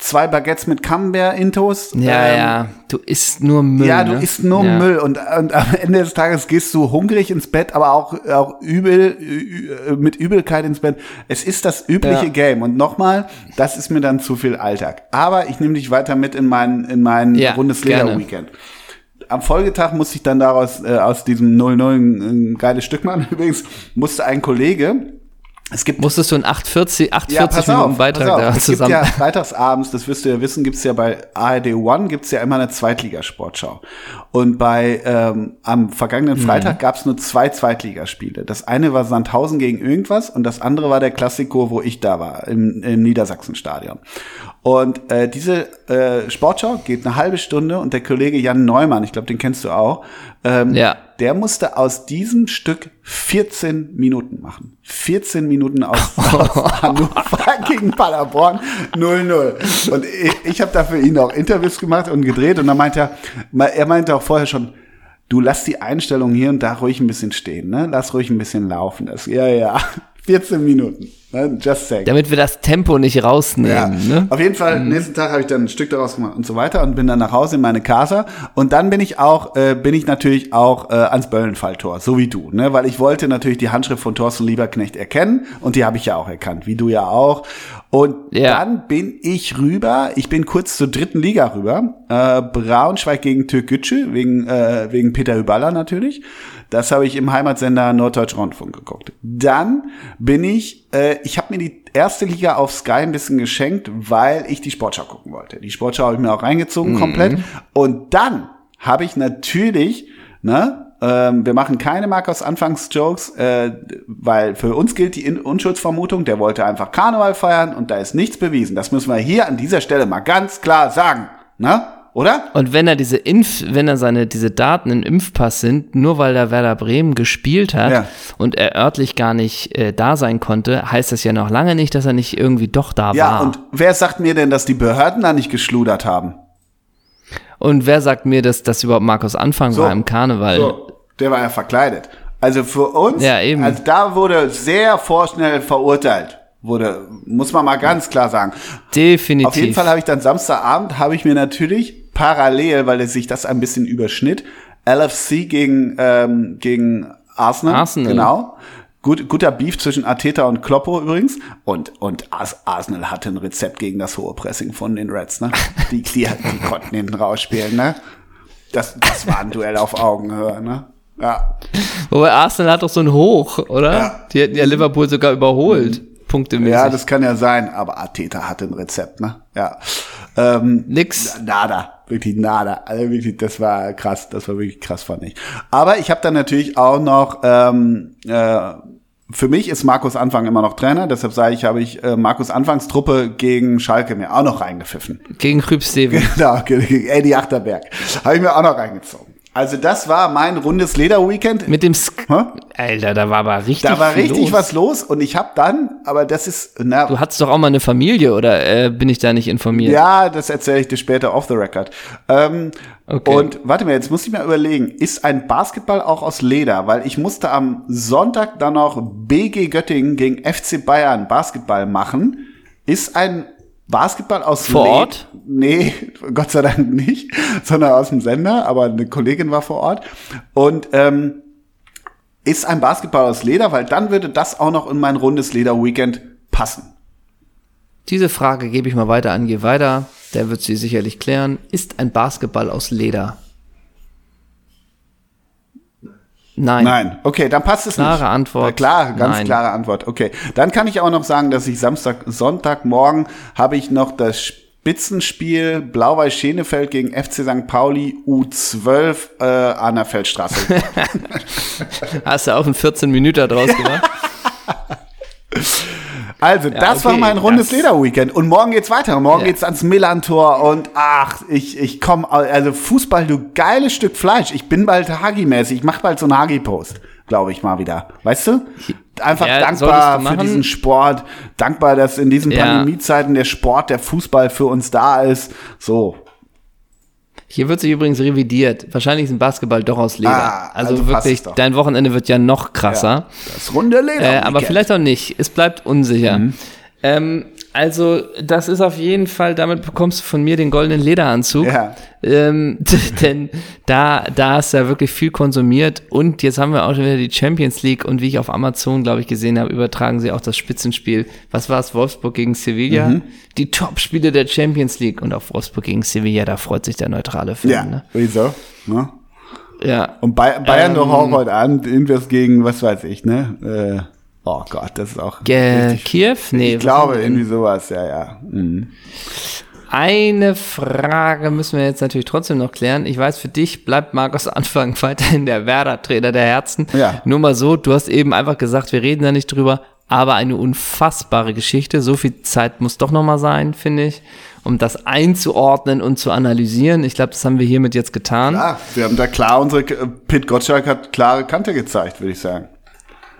zwei Baguettes mit Camembert-Intos. Ja, Ähm, ja. Du isst nur Müll. Ja, du ne? isst nur ja. Müll und, und am Ende des Tages gehst du hungrig ins Bett, aber auch, auch übel, mit Übelkeit ins Bett. Es ist das übliche Ja. Game. Und nochmal, das ist mir dann zu viel Alltag. Aber ich nehme dich weiter mit in mein, in mein Ja, Bundesleder-Weekend. Am Folgetag musste ich dann daraus, äh, aus diesem 0-0 ein, ein geiles Stück machen. Übrigens musste ein Kollege, es gibt Musstest du in 840, 840 pass Minuten auf, Beitrag da Es gibt ja freitagsabends, das wirst du ja wissen, gibt's ja bei ARD One gibt's ja immer eine Zweitligasportschau. Und bei ähm, am vergangenen Mhm. Freitag gab's nur zwei Zweitligaspiele. Das eine war Sandhausen gegen irgendwas und das andere war der Klassiko, wo ich da war, im, im Niedersachsenstadion. Und äh, diese äh, Sportschau geht eine halbe Stunde und der Kollege Jan Neumann, ich glaube, den kennst du auch, ähm, Ja. der musste aus diesem Stück 14 Minuten machen. 14 Minuten aus, aus Hannover gegen Paderborn 0-0. Und ich, ich habe da für ihn auch Interviews gemacht und gedreht und dann meinte er, er meinte auch vorher schon, du lass die Einstellung hier und da ruhig ein bisschen stehen, ne? Lass ruhig ein bisschen laufen. Das, ja, ja. 14 Minuten. Ne? Just saying. Damit wir das Tempo nicht rausnehmen. Ne? Auf jeden Fall, nächsten Tag habe ich dann ein Stück daraus gemacht und so weiter und bin dann nach Hause in meine Casa und dann bin ich auch, äh, bin ich natürlich auch äh, ans Böllenfalltor, so wie du, ne? Weil ich wollte natürlich die Handschrift von Thorsten Lieberknecht erkennen und die habe ich ja auch erkannt, wie du ja auch. Und Ja. dann bin ich rüber, ich bin kurz zur dritten Liga rüber, äh, Braunschweig gegen Türkgücü, wegen, äh, wegen Peter Hüballer natürlich. Das habe ich im Heimatsender Norddeutsch Rundfunk geguckt. Dann bin ich, ich habe mir die erste Liga auf Sky ein bisschen geschenkt, weil ich die Sportschau gucken wollte. Die Sportschau habe ich mir auch reingezogen komplett. Und dann habe ich natürlich, ne, ähm, wir machen keine Markus Anfangsjokes, äh, weil für uns gilt die Unschuldsvermutung, der wollte einfach Karneval feiern und da ist nichts bewiesen. Das müssen wir hier an dieser Stelle mal ganz klar sagen, ne? Oder? Und wenn er diese Impf, wenn er seine, diese Daten im Impfpass sind, nur weil der Werder Bremen gespielt hat Ja. und er örtlich gar nicht äh, da sein konnte, heißt das ja noch lange nicht, dass er nicht irgendwie doch da Ja, war. und wer sagt mir denn, dass die Behörden da nicht geschludert haben? Und wer sagt mir, dass das überhaupt Markus Anfang So. war im Karneval? So, der war ja verkleidet. Also für uns, Ja, eben. also da wurde sehr vorschnell verurteilt. Wurde, muss man mal ganz klar sagen. Definitiv. Auf jeden Fall habe ich dann Samstagabend, habe ich mir natürlich parallel, weil sich das ein bisschen überschnitt, LFC gegen, ähm, gegen Arsenal. Arsenal. Genau. Gut, guter Beef zwischen Ateta und Kloppo übrigens. Und, und Ars Arsenal hatte ein Rezept gegen das hohe Pressing von den Reds, ne? Die, die, die konnten hinten rausspielen, ne? Das, das war ein Duell auf Augenhöhe, ne? Ja. Wobei Arsenal hat doch so ein Hoch, oder? Ja. Die hätten ja Liverpool sogar überholt. Punktemäßig. Ja, das kann ja sein, aber Ateta hatte ein Rezept, ne? Ja. Ähm, Nix. Nada, wirklich nada. Also wirklich, das war krass, das war wirklich krass, fand ich. Aber ich habe dann natürlich auch noch, ähm, äh, für mich ist Markus Anfang immer noch Trainer, deshalb sage ich, habe ich äh, Markus Anfangs Truppe gegen Schalke mir auch noch reingepfiffen. Gegen Krübsteven. Genau, gegen Eddie Achterberg. Habe ich mir auch noch reingezogen. Also das war mein rundes Leder-Weekend. Mit dem Sk Hä? Alter, da war aber richtig Da war richtig los. was los und ich habe dann, aber das ist, na, Du hattest doch auch mal eine Familie, oder äh, bin ich da nicht informiert? Ja, das erzähle ich dir später off the record. Ähm, Okay. Und warte mal, jetzt muss ich mal überlegen, ist ein Basketball auch aus Leder? Weil ich musste am Sonntag dann noch BG Göttingen gegen FC Bayern Basketball machen. Ist ein Basketball aus Vor Leder? Ort? Nee, Gott sei Dank nicht, sondern aus dem Sender, aber eine Kollegin war vor Ort. Und ähm, ist ein Basketball aus Leder, weil dann würde das auch noch in mein rundes Leder-Weekend passen. Diese Frage gebe ich mal weiter an Geh weiter. Der wird sie sicherlich klären. Ist ein Basketball aus Leder? Nein. Nein, okay, dann passt es Klare nicht. Antwort. Äh, Klar, ganz Nein. klare Antwort. Okay, dann kann ich auch noch sagen, dass ich Samstag, Sonntagmorgen habe ich noch das Spitzenspiel Blau-Weiß Schenefeld gegen FC St. Pauli U12 äh, an der Feldstraße. Hast du auch einen 14 Minuten draus gemacht? Also, das war okay, mein rundes das- Leder-Weekend. Und morgen geht's weiter. Morgen Ja. geht's ans Millantor und ach, ich, ich komme, also Fußball, du geiles Stück Fleisch. Ich bin bald Hagi-mäßig. Ich mach bald so einen Hagi-Post. glaube ich mal wieder. Weißt du? Einfach Ja, dankbar für diesen Sport, dankbar, dass in diesen Ja. Pandemiezeiten der Sport, der Fußball für uns da ist. So. Hier wird sich übrigens revidiert. Wahrscheinlich ist ein Basketball doch aus Leder. Ah, also, also wirklich, dein Wochenende wird ja noch krasser. Das runde Leder. Äh, aber vielleicht auch nicht. Es bleibt unsicher. Mhm. Ähm, also, das ist auf jeden Fall, damit bekommst du von mir den goldenen Lederanzug. Ja. Ähm, denn da, da ist ja wirklich viel konsumiert. Und jetzt haben wir auch schon wieder die Champions League. Und wie ich auf Amazon, glaube ich, gesehen habe, übertragen sie auch das Spitzenspiel. Was war es? Wolfsburg gegen Sevilla? Mhm. Die Top-Spiele der Champions League. Und auf Wolfsburg gegen Sevilla, da freut sich der neutrale Fan. Ja, Ne? wieso? Ne? ja. Und Bay Bayern Ähm, doch auch heute Abend irgendwas gegen, was weiß ich, ne? Äh, oh Gott, das ist auch. Ge Kiew? Nee. ich glaube, irgendwie sowas, ja, ja. Mhm. Eine Frage müssen wir jetzt natürlich trotzdem noch klären. Ich weiß, für dich bleibt Markus Anfang weiterhin der Werder-Trainer der Herzen. Ja. Nur mal so, du hast eben einfach gesagt, wir reden da nicht drüber, aber eine unfassbare Geschichte. So viel Zeit muss doch noch mal sein, finde ich, um das einzuordnen und zu analysieren. Ich glaube, das haben wir hiermit jetzt getan. Ja, wir haben da klar unsere, Pit Gottschalk hat klare Kante gezeigt, würde ich sagen.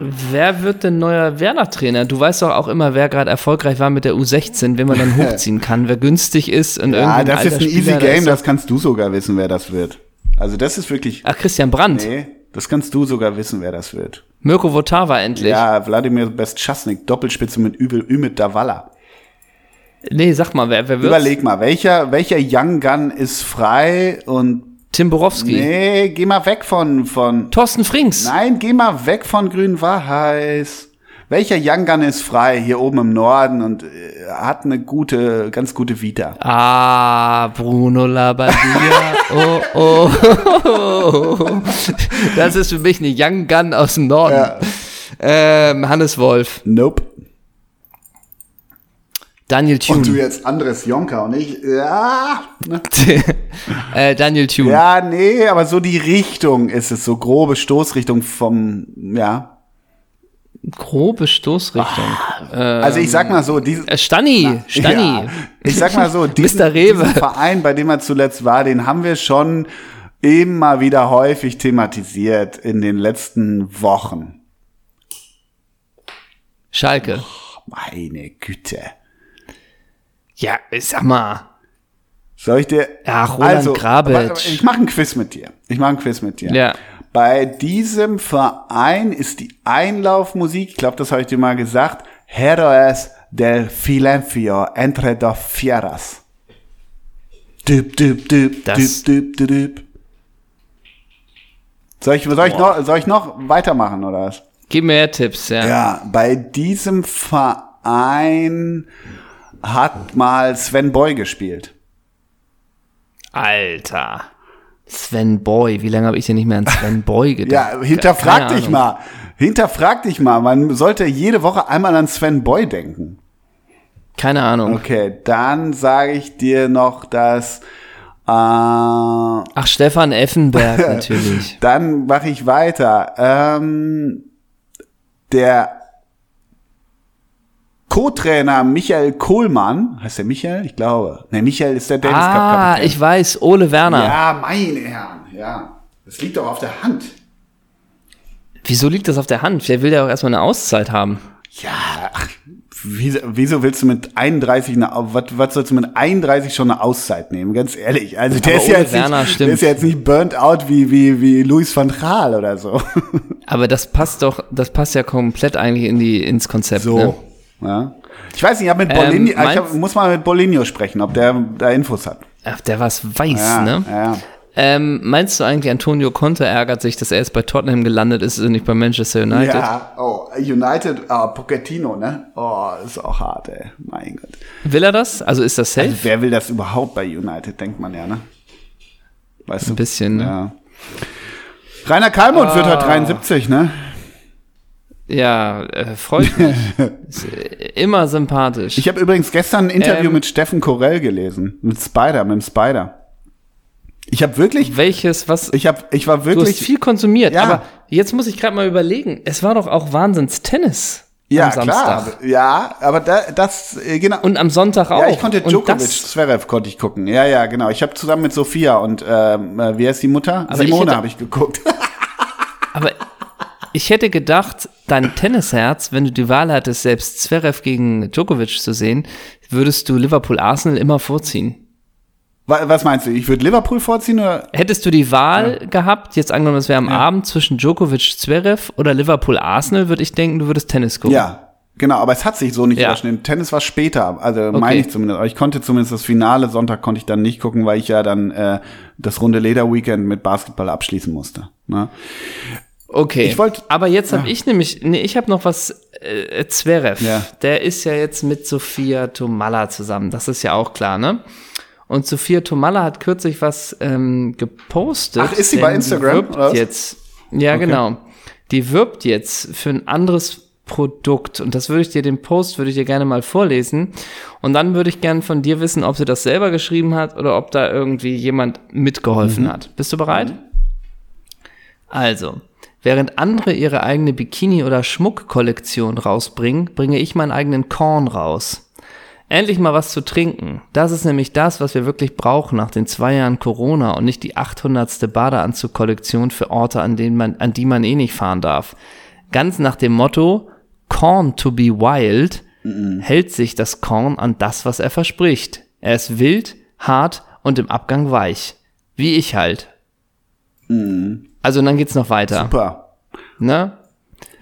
Wer wird denn neuer Werder-Trainer? Du weißt doch auch immer, wer gerade erfolgreich war mit der U16, wenn man dann hochziehen kann, wer günstig ist und Ja, das ist ein easy Spieler, da Game, das kannst du sogar wissen, wer das wird. Also das ist wirklich, Ach, Christian Brandt. nee, das kannst du sogar wissen, wer das wird. Mirko Votava endlich. Ja, Wladimir Bestchasnik, Doppelspitze mit Übel, Ümit Davala. Nee, sag mal, wer, wer wird's? Überleg mal, welcher, welcher Young Gun ist frei und Tim Borowski. nee, geh mal weg von, von, Thorsten Frings. nein, geh mal weg von Grün-Weiß. Welcher Young Gun ist frei hier oben im Norden und äh, hat eine gute, ganz gute Vita? Ah, Bruno Labbadia. oh, oh, oh. Das ist für mich eine Young Gun aus dem Norden. Ja. Ähm, Hannes Wolf. Nope. Daniel Und du Thune. jetzt Andres Jonker und ich, ja, ne? äh, Daniel Thune. Ja, nee, aber so die Richtung ist es, so grobe Stoßrichtung vom, ja. Grobe Stoßrichtung. Also ich sag mal so, dieses, Äh, Stani. Stani. Ja, ich sag mal so, diesen, diesen Verein, bei dem er zuletzt war, den haben wir schon mal wieder häufig thematisiert in den letzten Wochen. Schalke. Meine Güte. Ja, sag mal. Soll ich dir? Ja, Roland Grabitsch. warte, warte, Ich mache ein Quiz mit dir. Ich mache ein Quiz mit dir. Ja. Bei diesem Verein ist die Einlaufmusik, ich glaube, das habe ich dir mal gesagt, Heroes del Silencio entre dos fieras. Düb, düb, düb, Das- düb, düb, düb. Soll ich, soll, ich noch, soll ich noch weitermachen, oder was? Gib mir Tipps, ja. Ja, bei diesem Verein hat mal Sven Boy gespielt. Alter. Sven Boy. Wie lange habe ich denn nicht mehr an Sven Boy gedacht? Ja, hinterfrag Keine dich Ahnung. mal. Hinterfrag dich mal. Man sollte jede Woche einmal an Sven Boy denken. Keine Ahnung. Okay, dann sage ich dir noch, dass äh, Ach, Stefan Effenberg natürlich. dann mache ich weiter. Ähm, der Co-Trainer Michael Kohlmann, heißt der Michael? Ich glaube. Ne, Michael ist der Davis Cup ah, ich weiß, Ole Werner. Ja, meine Herren, ja. Das liegt doch auf der Hand. Wieso liegt das auf der Hand? Der will ja auch erstmal eine Auszeit haben. Ja, ach, wieso, wieso willst du mit 31, eine, was, was sollst du mit 31 schon eine Auszeit nehmen? Ganz ehrlich. Also der Aber ist, ja jetzt Werner nicht, stimmt. der ist ja jetzt nicht burnt out wie, wie, wie Luis van Gaal oder so. Aber das passt doch, das passt ja komplett eigentlich in die, ins Konzept. Ne? Ja. Ich weiß nicht, ich, mit Ähm, ich hab, muss mal mit Bolinho sprechen, ob der da Infos hat. Ach, der was weiß, Ja, ne? ja. Ähm, meinst du eigentlich, Antonio Conte ärgert sich, dass er jetzt bei Tottenham gelandet ist und nicht bei Manchester United? Ja, oh, United, ah, Pochettino, ne? Oh, ist auch hart, ey. Mein Gott. Will er das? Also ist das safe? Also, wer will das überhaupt bei United, denkt man ja, ne? Weißt du? Ein bisschen, ne? Ja. Rainer wird Ah. halt 73, ne? Ja, äh, freut mich. Äh, immer sympathisch. Ich habe übrigens gestern ein Interview Ähm. mit Steffen Korell gelesen, mit Spider, mit dem Spider. Ich habe wirklich, Welches, was? ich habe, ich war du hast wirklich, viel konsumiert, Ja. aber jetzt muss ich gerade mal überlegen. Es war doch auch Wahnsinns-Tennis ja am Samstag. klar, ja, aber da, das äh, genau. Und am Sonntag auch. ja, ich konnte Djokovic, Zverev konnte ich gucken. Ja, ja, genau. Ich habe zusammen mit Sophia und ähm, äh, wie heißt die Mutter? Aber Simone habe ich geguckt. Aber Ich hätte gedacht, dein Tennisherz, wenn du die Wahl hattest, selbst Zverev gegen Djokovic zu sehen, würdest du Liverpool-Arsenal immer vorziehen. Was meinst du? Ich würde Liverpool vorziehen oder? Hättest du die Wahl ja. gehabt, jetzt angenommen, es wäre am ja. Abend zwischen Djokovic, Zverev oder Liverpool, Arsenal, würde ich denken, du würdest Tennis gucken. Ja, Genau, aber es hat sich so nicht ja. überschnitten. Tennis war später, also okay. meine ich zumindest. Aber ich konnte zumindest das Finale Sonntag konnte ich dann nicht gucken, weil ich ja dann äh, das runde Leder Weekend mit Basketball abschließen musste. Ne? Okay. Ich wollte. Aber jetzt habe ja. ich nämlich, nee, ich habe noch was. Äh, Zverev, ja. der ist ja jetzt mit Sophia Tomalla zusammen. Das ist ja auch klar, ne? Und Sophia Tomalla hat kürzlich was ähm, gepostet. Ach, ist sie bei Instagram? Die wirbt jetzt. Ja, okay. genau. Die wirbt jetzt für ein anderes Produkt. Und das würde ich dir, den Post würde ich dir gerne mal vorlesen. Und dann würde ich gerne von dir wissen, ob sie das selber geschrieben hat oder ob da irgendwie jemand mitgeholfen mhm. hat. Bist du bereit? Mhm. Also, während andere ihre eigene Bikini- oder Schmuckkollektion rausbringen, bringe ich meinen eigenen Korn raus. Endlich mal was zu trinken. Das ist nämlich das, was wir wirklich brauchen nach den zwei Jahren Corona und nicht die 800. Badeanzugkollektion für Orte, an denen man, an die man eh nicht fahren darf. Ganz nach dem Motto, Corn to be wild mhm. hält sich das Korn an das, was er verspricht. Er ist wild, hart und im Abgang weich. Wie ich halt. Mhm. Also dann geht's noch weiter. Super. Ne?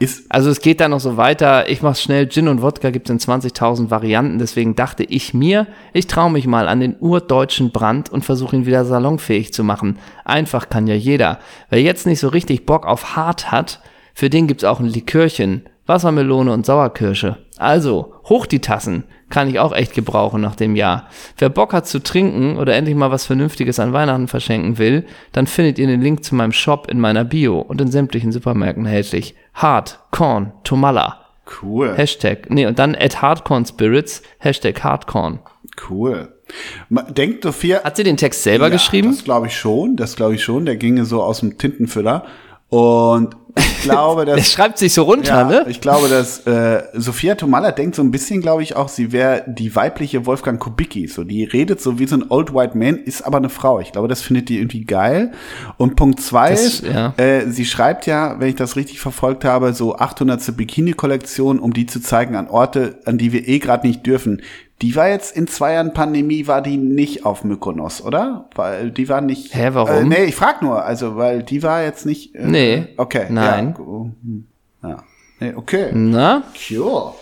Ist also es geht da noch so weiter. Ich mach's schnell. Gin und Wodka gibt's in 20.000 Varianten. Deswegen dachte ich mir, ich traue mich mal an den urdeutschen Brand und versuche ihn wieder salonfähig zu machen. Einfach kann ja jeder. Wer jetzt nicht so richtig Bock auf hart hat, für den gibt's auch ein Likörchen. Wassermelone und Sauerkirsche. Also, hoch die Tassen. Kann ich auch echt gebrauchen nach dem Jahr. Wer Bock hat zu trinken oder endlich mal was Vernünftiges an Weihnachten verschenken will, dann findet ihr den Link zu meinem Shop in meiner Bio und in sämtlichen Supermärkten erhältlich. Hard, Corn, Tomalla. Cool. Hashtag, nee, und dann at Hardcorn Spirits, Hashtag Hardcorn. Cool. Denkt Sophia. Hat sie den Text selber ja, geschrieben? Das glaube ich schon, das glaube ich schon. Der ginge so aus dem Tintenfüller. Und ich glaube, dass. Der schreibt sich so runter, ja, ne? Ich glaube, dass äh, Sophia Tomalla denkt so ein bisschen, glaube ich, auch, sie wäre die weibliche Wolfgang Kubicki. So, die redet so wie so ein Old White Man, ist aber eine Frau. Ich glaube, das findet die irgendwie geil. Und Punkt zwei, das, ja. äh, sie schreibt ja, wenn ich das richtig verfolgt habe, so 800. Bikini-Kollektion, um die zu zeigen an Orte, an die wir eh gerade nicht dürfen. Die war jetzt in zwei Jahren Pandemie, war die nicht auf Mykonos, oder? Weil die war nicht. Hä, warum? Äh, nee, ich frag nur, also, weil die war jetzt nicht. Äh, nee. Okay. Nein. Ja, hm, ja. Nee, okay. Na? Cool.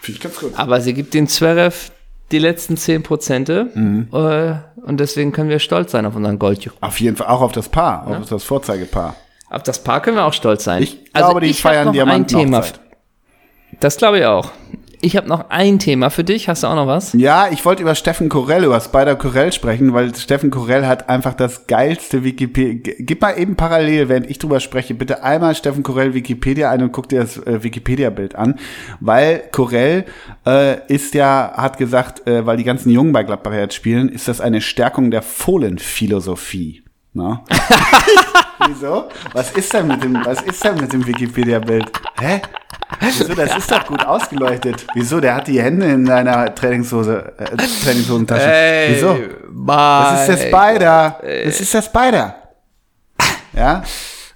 Finde ich ganz gut. Aber sie gibt den Zverev die letzten zehn Prozente mhm. äh, und deswegen können wir stolz sein auf unseren Goldjuch. Auf jeden Fall auch auf das Paar, ja. auf das Vorzeigepaar. Auf das Paar können wir auch stolz sein. Ich also glaube, die ich feiern Diamanten. Ein Thema. Das glaube ich auch. Ich habe noch ein Thema für dich. Hast du auch noch was? Ja, ich wollte über Steffen Corell, über Spider Corell sprechen, weil Steffen Corell hat einfach das geilste Wikipedia. Gib mal eben parallel, während ich drüber spreche, bitte einmal Steffen Corell Wikipedia ein und guck dir das äh, Wikipedia-Bild an, weil Corell äh, ist ja, hat gesagt, äh, weil die ganzen Jungen bei Gladbach jetzt spielen, ist das eine Stärkung der Fohlenphilosophie. Ne? Wieso? Was ist denn mit dem, was ist denn mit dem Wikipedia-Bild? Hä? Wieso, das ist doch gut ausgeleuchtet. Wieso, der hat die Hände in seiner Trainingshose, äh, Trainingshosentasche. Ey, Wieso? Das ist der Spider. Das ist der Spider. Ja?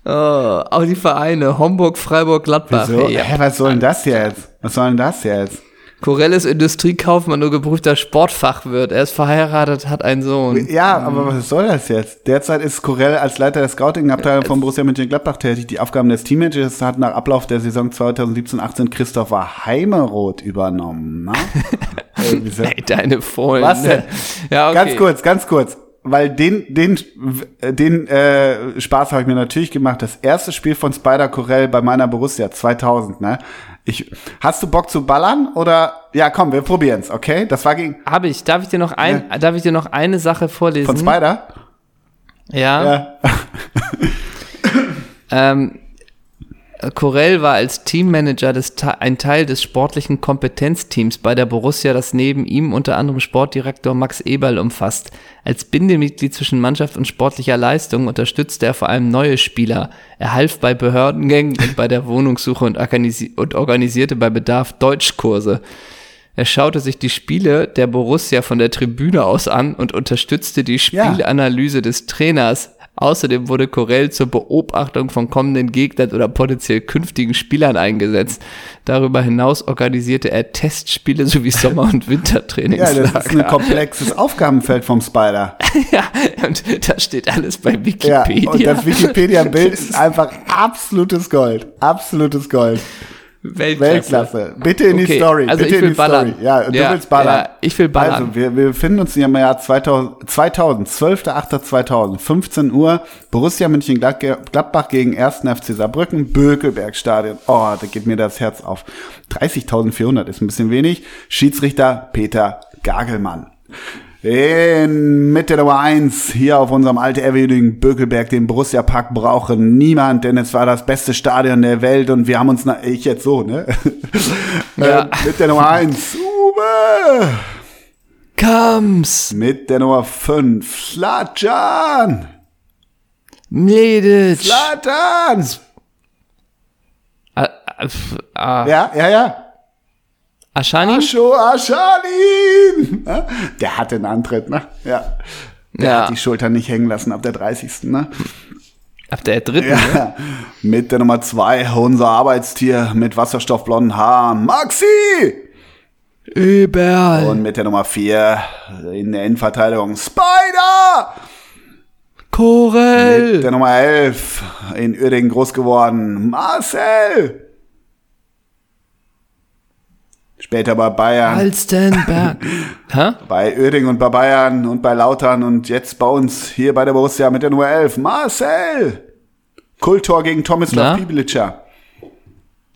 Oh, auch die Vereine, Homburg, Freiburg, Gladbach. Wieso? Hey, Hä, was soll denn das jetzt? Was soll denn das jetzt? Corell ist Industriekaufmann und geprüfter Sportfachwirt. Er ist verheiratet, hat einen Sohn. Ja, aber was soll das jetzt? Derzeit ist Corell als Leiter der Scouting-Abteilung von Borussia Mönchengladbach tätig. Die Aufgaben des Teammanagers hat nach Ablauf der Saison 2017-18 Christopher Heimeroth übernommen. Ne? Ey, deine Fohlen. Was denn? Ja, okay. Ganz kurz, ganz kurz weil den, den, den äh, Spaß habe ich mir natürlich gemacht. Das erste Spiel von Spider Corell bei meiner Borussia 2000, ne? Ich, hast du Bock zu ballern oder? Ja, komm, wir probieren's, okay? Das war gegen. Habe ich. Darf ich dir noch ein, ja. darf ich dir noch eine Sache vorlesen? Von Spider? Ja. ja. ähm, Corell war als Teammanager des, ein Teil des sportlichen Kompetenzteams bei der Borussia, das neben ihm unter anderem Sportdirektor Max Eberl umfasst. Als Bindemitglied zwischen Mannschaft und sportlicher Leistung unterstützte er vor allem neue Spieler. Er half bei Behördengängen und bei der Wohnungssuche und, organisi und organisierte bei Bedarf Deutschkurse. Er schaute sich die Spiele der Borussia von der Tribüne aus an und unterstützte die Spielanalyse ja. des Trainers Außerdem wurde Corell zur Beobachtung von kommenden Gegnern oder potenziell künftigen Spielern eingesetzt. Darüber hinaus organisierte er Testspiele sowie Sommer- und Ja, Wintertrainingslager. das ist ein komplexes Aufgabenfeld vom Spider. ja, und da steht alles bei Ja, Wikipedia. und das Wikipedia-Bild ist einfach absolutes Gold. Absolutes Gold. Weltklasse. Weltklasse. Bitte in die Okay, Story. also Bitte ich will in die ballern. Story. Ja, du Ja, willst ballern. ja, ich will ballern. Also, wir, wir befinden uns im Jahr 2000, 2000 12.08.2000, 15 Uhr, Borussia Mönchengladbach gegen 1. FC Saarbrücken, Bökelbergstadion. Oh, da geht mir das Herz auf. 30.400 ist ein bisschen wenig. Schiedsrichter Peter Gagelmann. In, mit der Nummer eins hier auf unserem altehrwürdigen Bökelberg, den Borussia Park brauche niemand, denn es war das beste Stadion der Welt und wir haben uns, na, ich jetzt so, ne? Ja. ähm, mit der Nummer eins Uwe! Kams, Mit der Nummer fünf Slatjan! Mledic, Slatan! Ah, ah, ah, Ja, ja, ja. Aschani? Ascho Aschalin! Ja, Der hatte einen Antritt, ne? Ja. Der Ja. hat die Schultern nicht hängen lassen ab der 30. Ne? Ab der dritten, ne? Ja. Mit der Nummer zwei unser Arbeitstier mit wasserstoffblonden Haaren, Maxi! Überall. Und mit der Nummer vier in der Innenverteidigung, Spider! Mit Korel. der Nummer 11 in Uerdingen groß geworden, Marcel. Später bei Bayern, Alstenberg. Hä? bei Uerdingen und bei Bayern und bei Lautern und jetzt bei uns hier bei der Borussia mit der Nummer 11, Marcel. Kultor gegen Tomislav Na? Pibilica.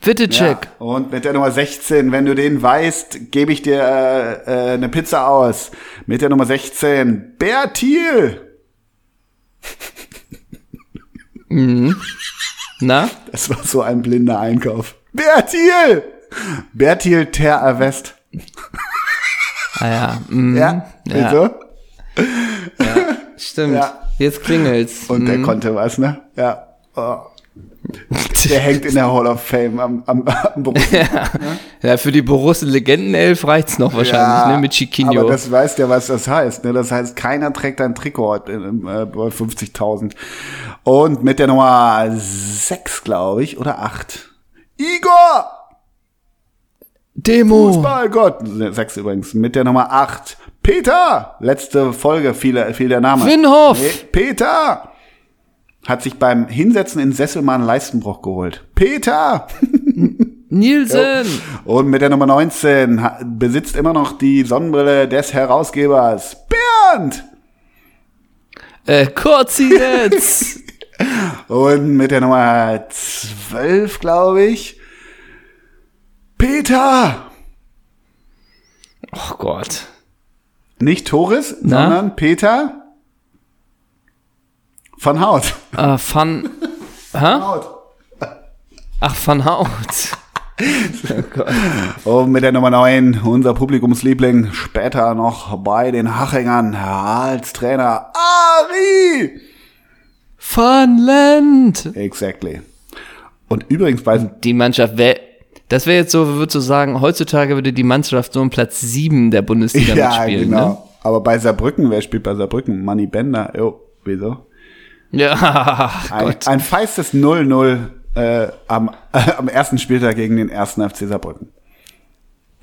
Wittecek. Ja. Und mit der Nummer 16, wenn du den weißt, gebe ich dir äh, äh, eine Pizza aus. Mit der Nummer 16, Bertil. Na? Das war so ein blinder Einkauf. Bertil! Bertil Ter West. Ah ja. Mhm. Ja, Ja. wieso? Stimmt. Ja. Jetzt klingelt's. Und der Mhm. konnte was, ne? Ja. Oh. Der hängt in der Hall of Fame am, am, am Borussia. Ja, für die Borussen Legendenelf reicht's noch wahrscheinlich, ne? Mit Chiquinho. Aber das weiß ja, was das heißt. Ne? Das heißt, keiner trägt ein Trikot heute in- äh, bei 50.000. Und mit der Nummer 6, glaube ich, oder 8. Igor! Demo. Fußballgott! 6 übrigens. Mit der Nummer 8. Peter! Letzte Folge fiel, fiel der Name. Winhoff. Nee, Peter! Hat sich beim Hinsetzen in Sessel mal einen Leistenbruch geholt. Peter! Nielsen. Und mit der Nummer 19 ha- besitzt immer noch die Sonnenbrille des Herausgebers. Bernd! Äh, Kurzinetz. Und mit der Nummer 12, glaube ich. Peter! oh Gott. Nicht Torres, Na? sondern Peter von Haut. Äh, Van. Hä? Haut. Ach, Van Hout. oh Gott. Und mit der Nummer 9, unser Publikumsliebling, später noch bei den Hachingern als Trainer Ari! Van Lent. Exactly. Und übrigens bei Die Mannschaft wäre. Das wäre jetzt so, würdest du sagen, heutzutage würde die Mannschaft so um Platz 7 der Bundesliga ja, mitspielen, genau. ne? Aber bei Saarbrücken, wer spielt bei Saarbrücken? Manny Bender. Jo, wieso? Ja, Ein, Gott. ein feistes 0-0 äh, am, äh, am ersten Spieltag gegen den ersten FC Saarbrücken.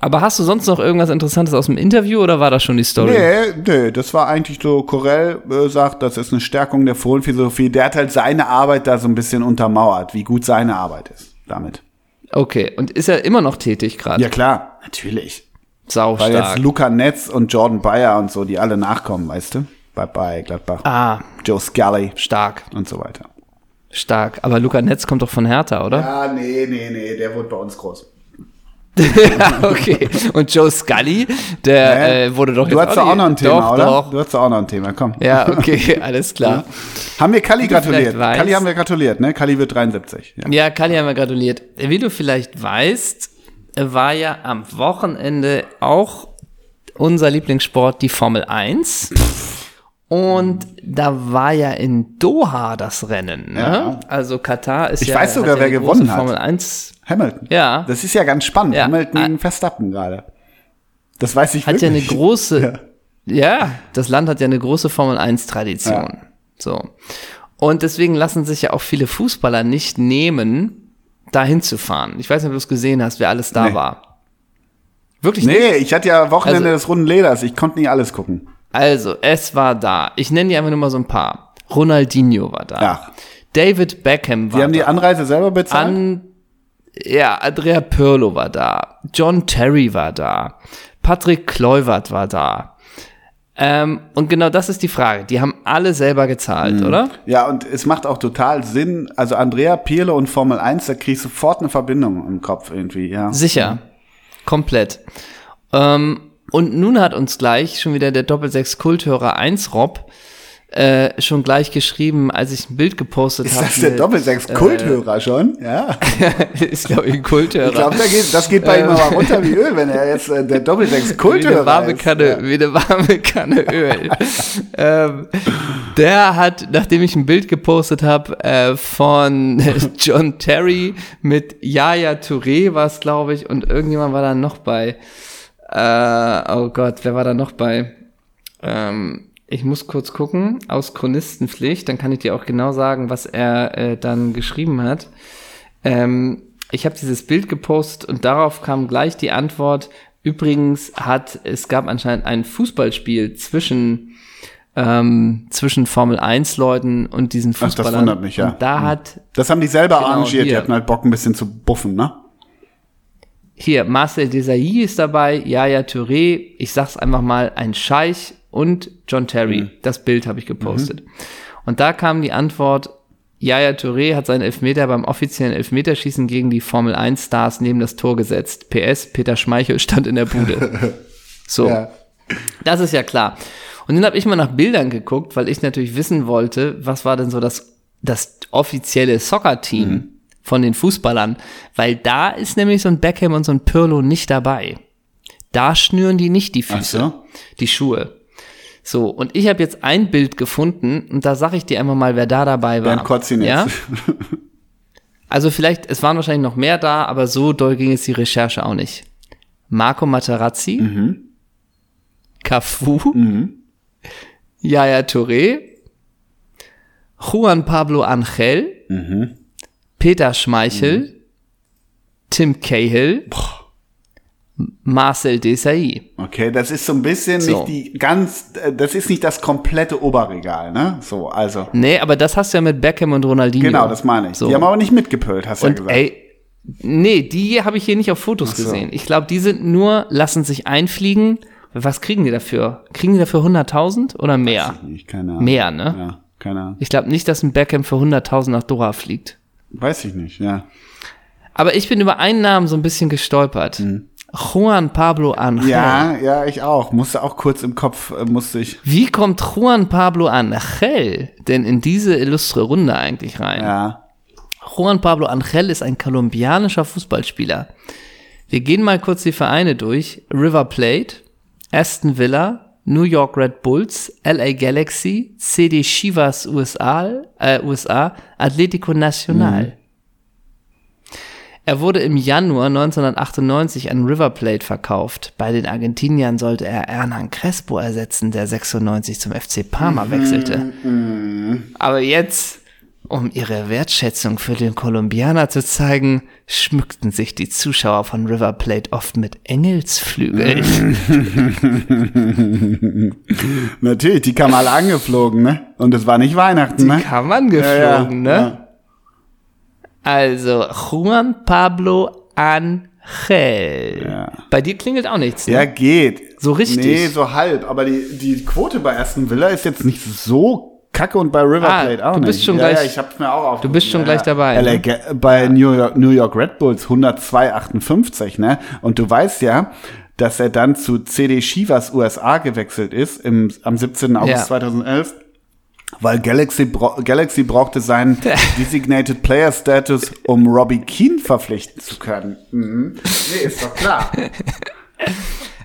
Aber hast du sonst noch irgendwas Interessantes aus dem Interview oder war das schon die Story? Nee, nee, das war eigentlich so, Corell äh, sagt, das ist eine Stärkung der Fohlenphilosophie. Der hat halt seine Arbeit da so ein bisschen untermauert, wie gut seine Arbeit ist damit. Okay, und ist er immer noch tätig gerade? Ja klar, natürlich. Sau Weil stark. jetzt Luca Netz und Jordan Bayer und so, die alle nachkommen, weißt du? Bei, bei Gladbach. Ah, Joe Scully stark, und so weiter. stark. Aber Luca Netz kommt doch von Hertha, oder? Ja, nee, nee, nee, der wurde bei uns groß. Ja, okay. Und Joe Scully, der Hä? äh, wurde doch Du jetzt hast doch auch noch ein Thema, doch, oder? Doch. Du hast auch noch ein Thema, komm. Ja, okay, alles klar. Haben wir Kali gratuliert? Kali haben wir gratuliert, ne? Kali wird 73. Ja. Ja, Kali haben wir gratuliert. Wie du vielleicht weißt, war ja am Wochenende auch unser Lieblingssport die Formel 1. Und da war ja in Doha das Rennen. Ne? Ja. Also Katar ist Ich ja. weiß hat sogar, ja wer die gewonnen hat. Formel 1 Hamilton. Ja. Das ist ja ganz spannend. Ja. Hamilton gegen Verstappen gerade. Das weiß ich hat ja eine wirklich. große, Ja. ja. das Land hat ja eine große Formel 1 Tradition. So. Und deswegen lassen sich ja auch viele Fußballer nicht nehmen, dahin zu fahren. Ich weiß nicht, ob du es gesehen hast, wer alles da Nee. war. Wirklich nicht? Nee, ich hatte ja Wochenende Also- des runden Leders. Ich konnte nicht alles gucken. Also, es war da. Ich nenne dir einfach nur mal so ein paar. Ronaldinho war da. Ja. David Beckham war Die haben da. die Anreise selber bezahlt? An, ja, Andrea Pirlo war da. John Terry war da. Patrick Kluivert war da. Ähm, und genau das ist die Frage. Die haben alle selber gezahlt, Mhm. oder? Ja, und es macht auch total Sinn. Also Andrea Pirlo und Formel 1, da krieg ich sofort eine Verbindung im Kopf irgendwie, ja. Sicher. Komplett. Ähm, und nun hat uns gleich schon wieder der Doppelsechs Kulthörer 1 Rob äh, schon gleich geschrieben, als ich ein Bild gepostet Ist habe. das der mit- Doppelsechs-Kulthörer schon? Ja. ist, glaube ich, ein Kulthörer. Ich glaube, da geht, das geht bei ihm aber runter wie Öl, wenn er jetzt äh, der wie eine warme ist. Kanne, Ja. wie eine warme Kanne Öl. ähm, der hat, nachdem ich ein Bild gepostet habe äh, von John Terry mit Yaya Touré war es, glaube ich, und irgendjemand war da noch bei. Äh, oh Gott, wer war da noch bei? Ähm, ich muss kurz gucken, aus Chronistenpflicht, dann kann ich dir auch genau sagen, was er äh, dann geschrieben hat. Ähm, ich habe dieses Bild gepostet und darauf kam gleich die Antwort. Übrigens hat es gab anscheinend ein Fußballspiel zwischen ähm, zwischen Formel 1 Leuten und diesen das Fußballern. wundert mich, ja. Und da hat Das haben die selber Genau, arrangiert. Die hier. hatten halt Bock, ein bisschen zu buffen, ne? Hier Marcel Desailly ist dabei, Yaya Touré, ich sag's einfach mal, ein Scheich und John Terry. Das Bild habe ich gepostet. Und da kam die Antwort, Yaya Touré hat seinen Elfmeter beim offiziellen Elfmeterschießen gegen die Formel 1 Stars neben das Tor gesetzt. PS, Peter Schmeichel stand in der Bude. So. Ja. Das ist ja klar. Und dann habe ich mal nach Bildern geguckt, weil ich natürlich wissen wollte, was war denn so das, das offizielle Soccer-Team Mhm. Von den Fußballern. Weil da ist nämlich so ein Beckham und so ein Pirlo nicht dabei. Da schnüren die nicht die Füße, so. die Schuhe. So, und ich habe jetzt ein Bild gefunden und da sage ich dir einmal mal, wer da dabei war. Bernd Kotzinetz. Ja? Also vielleicht, es waren wahrscheinlich noch mehr da, aber so doll ging es die Recherche auch nicht. Marco Materazzi, Mhm. Cafu, Yaya Touré, Juan Pablo Angel, Mhm. Peter Schmeichel, Tim Cahill, Marcel Desailly. Okay, das ist so ein bisschen So. nicht die ganz, äh, das ist nicht das komplette Oberregal, ne? So, also. Nee, aber das hast du ja mit Beckham und Ronaldinho. Genau, das meine ich. So. Die haben aber nicht mitgepölt, hast du ja gesagt. ey, nee, die habe ich hier nicht auf Fotos so. gesehen. Ich glaube, die sind nur, lassen sich einfliegen. Was kriegen die dafür? Kriegen die dafür 100.000 oder mehr? Ich keine Ahnung. Mehr, ne? Ja, keine Ahnung. Ich glaube nicht, dass ein Beckham für 100.000 nach Doha fliegt. Weiß ich nicht, ja. Aber ich bin über einen Namen so ein bisschen gestolpert. Juan Pablo Angel. Mhm. Ja, ja, ich auch. Musste auch kurz im Kopf, äh, musste ich. Wie kommt Juan Pablo Angel denn in diese illustre Runde eigentlich rein? Ja. Juan Pablo Angel ist ein kolumbianischer Fußballspieler. Wir gehen mal kurz die Vereine durch. River Plate, Aston Villa, New York Red Bulls, LA Galaxy, CD Chivas USA, äh, USA Atletico Nacional. Er wurde im Januar 1998 an River Plate verkauft. Bei den Argentiniern sollte er Hernan Crespo ersetzen, der 96 zum FC Parma wechselte. Aber jetzt, um ihre Wertschätzung für den Kolumbianer zu zeigen, schmückten sich die Zuschauer von River Plate oft mit Engelsflügeln. Natürlich, die kamen alle angeflogen, ne? Und es war nicht Weihnachten, ne? Kam angeflogen, Ja, ja, ne? ja. Also, Juan Pablo Angel. Bei dir klingelt auch nichts, ne? Ja, geht. So richtig? Nee, so halb. Aber die, die Quote bei Aston Villa ist jetzt nicht so kacke und bei River Ah, Plate auch du nicht. bist schon ja, gleich- Ja, ich hab's mir auch auf. du bist schon gleich dabei, LA ne? Bei New York, New York Red Bulls 102,58, ne? Und du weißt ja, dass er dann zu CD Chivas USA gewechselt ist im, am 17. August Ja. 2011. Weil Galaxy, bra Galaxy brauchte seinen Designated Player Status, um Robbie Keane verpflichten zu können. Mhm. Nee, ist doch klar.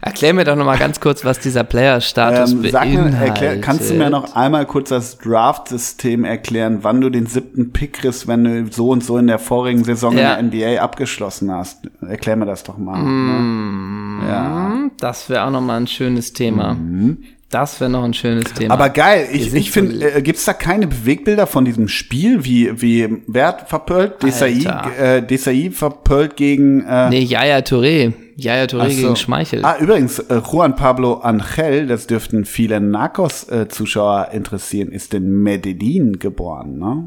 Erklär mir doch noch mal ganz kurz, was dieser Player-Status Ähm, beinhaltet. kannst du mir noch einmal kurz das Draft-System erklären, wann du den siebten Pick kriegst, wenn du so und so in der vorigen Saison Ja. in der NBA abgeschlossen hast? Erklär mir das doch mal. Mm. Ne? Ja. Das wäre auch noch mal ein schönes Thema. Mhm. Das wäre noch ein schönes Thema. Aber geil, ich, ich finde, äh, gibt's da keine Bewegbilder von diesem Spiel, wie, wie, wer hat verpölt? Desai, äh, Desai verpölt gegen, äh, nee, Yaya Touré. Yaya Touré so. gegen Schmeichel. Ah, übrigens, äh, Juan Pablo Angel, das dürften viele Narcos-Zuschauer interessieren, ist in Medellin geboren, ne?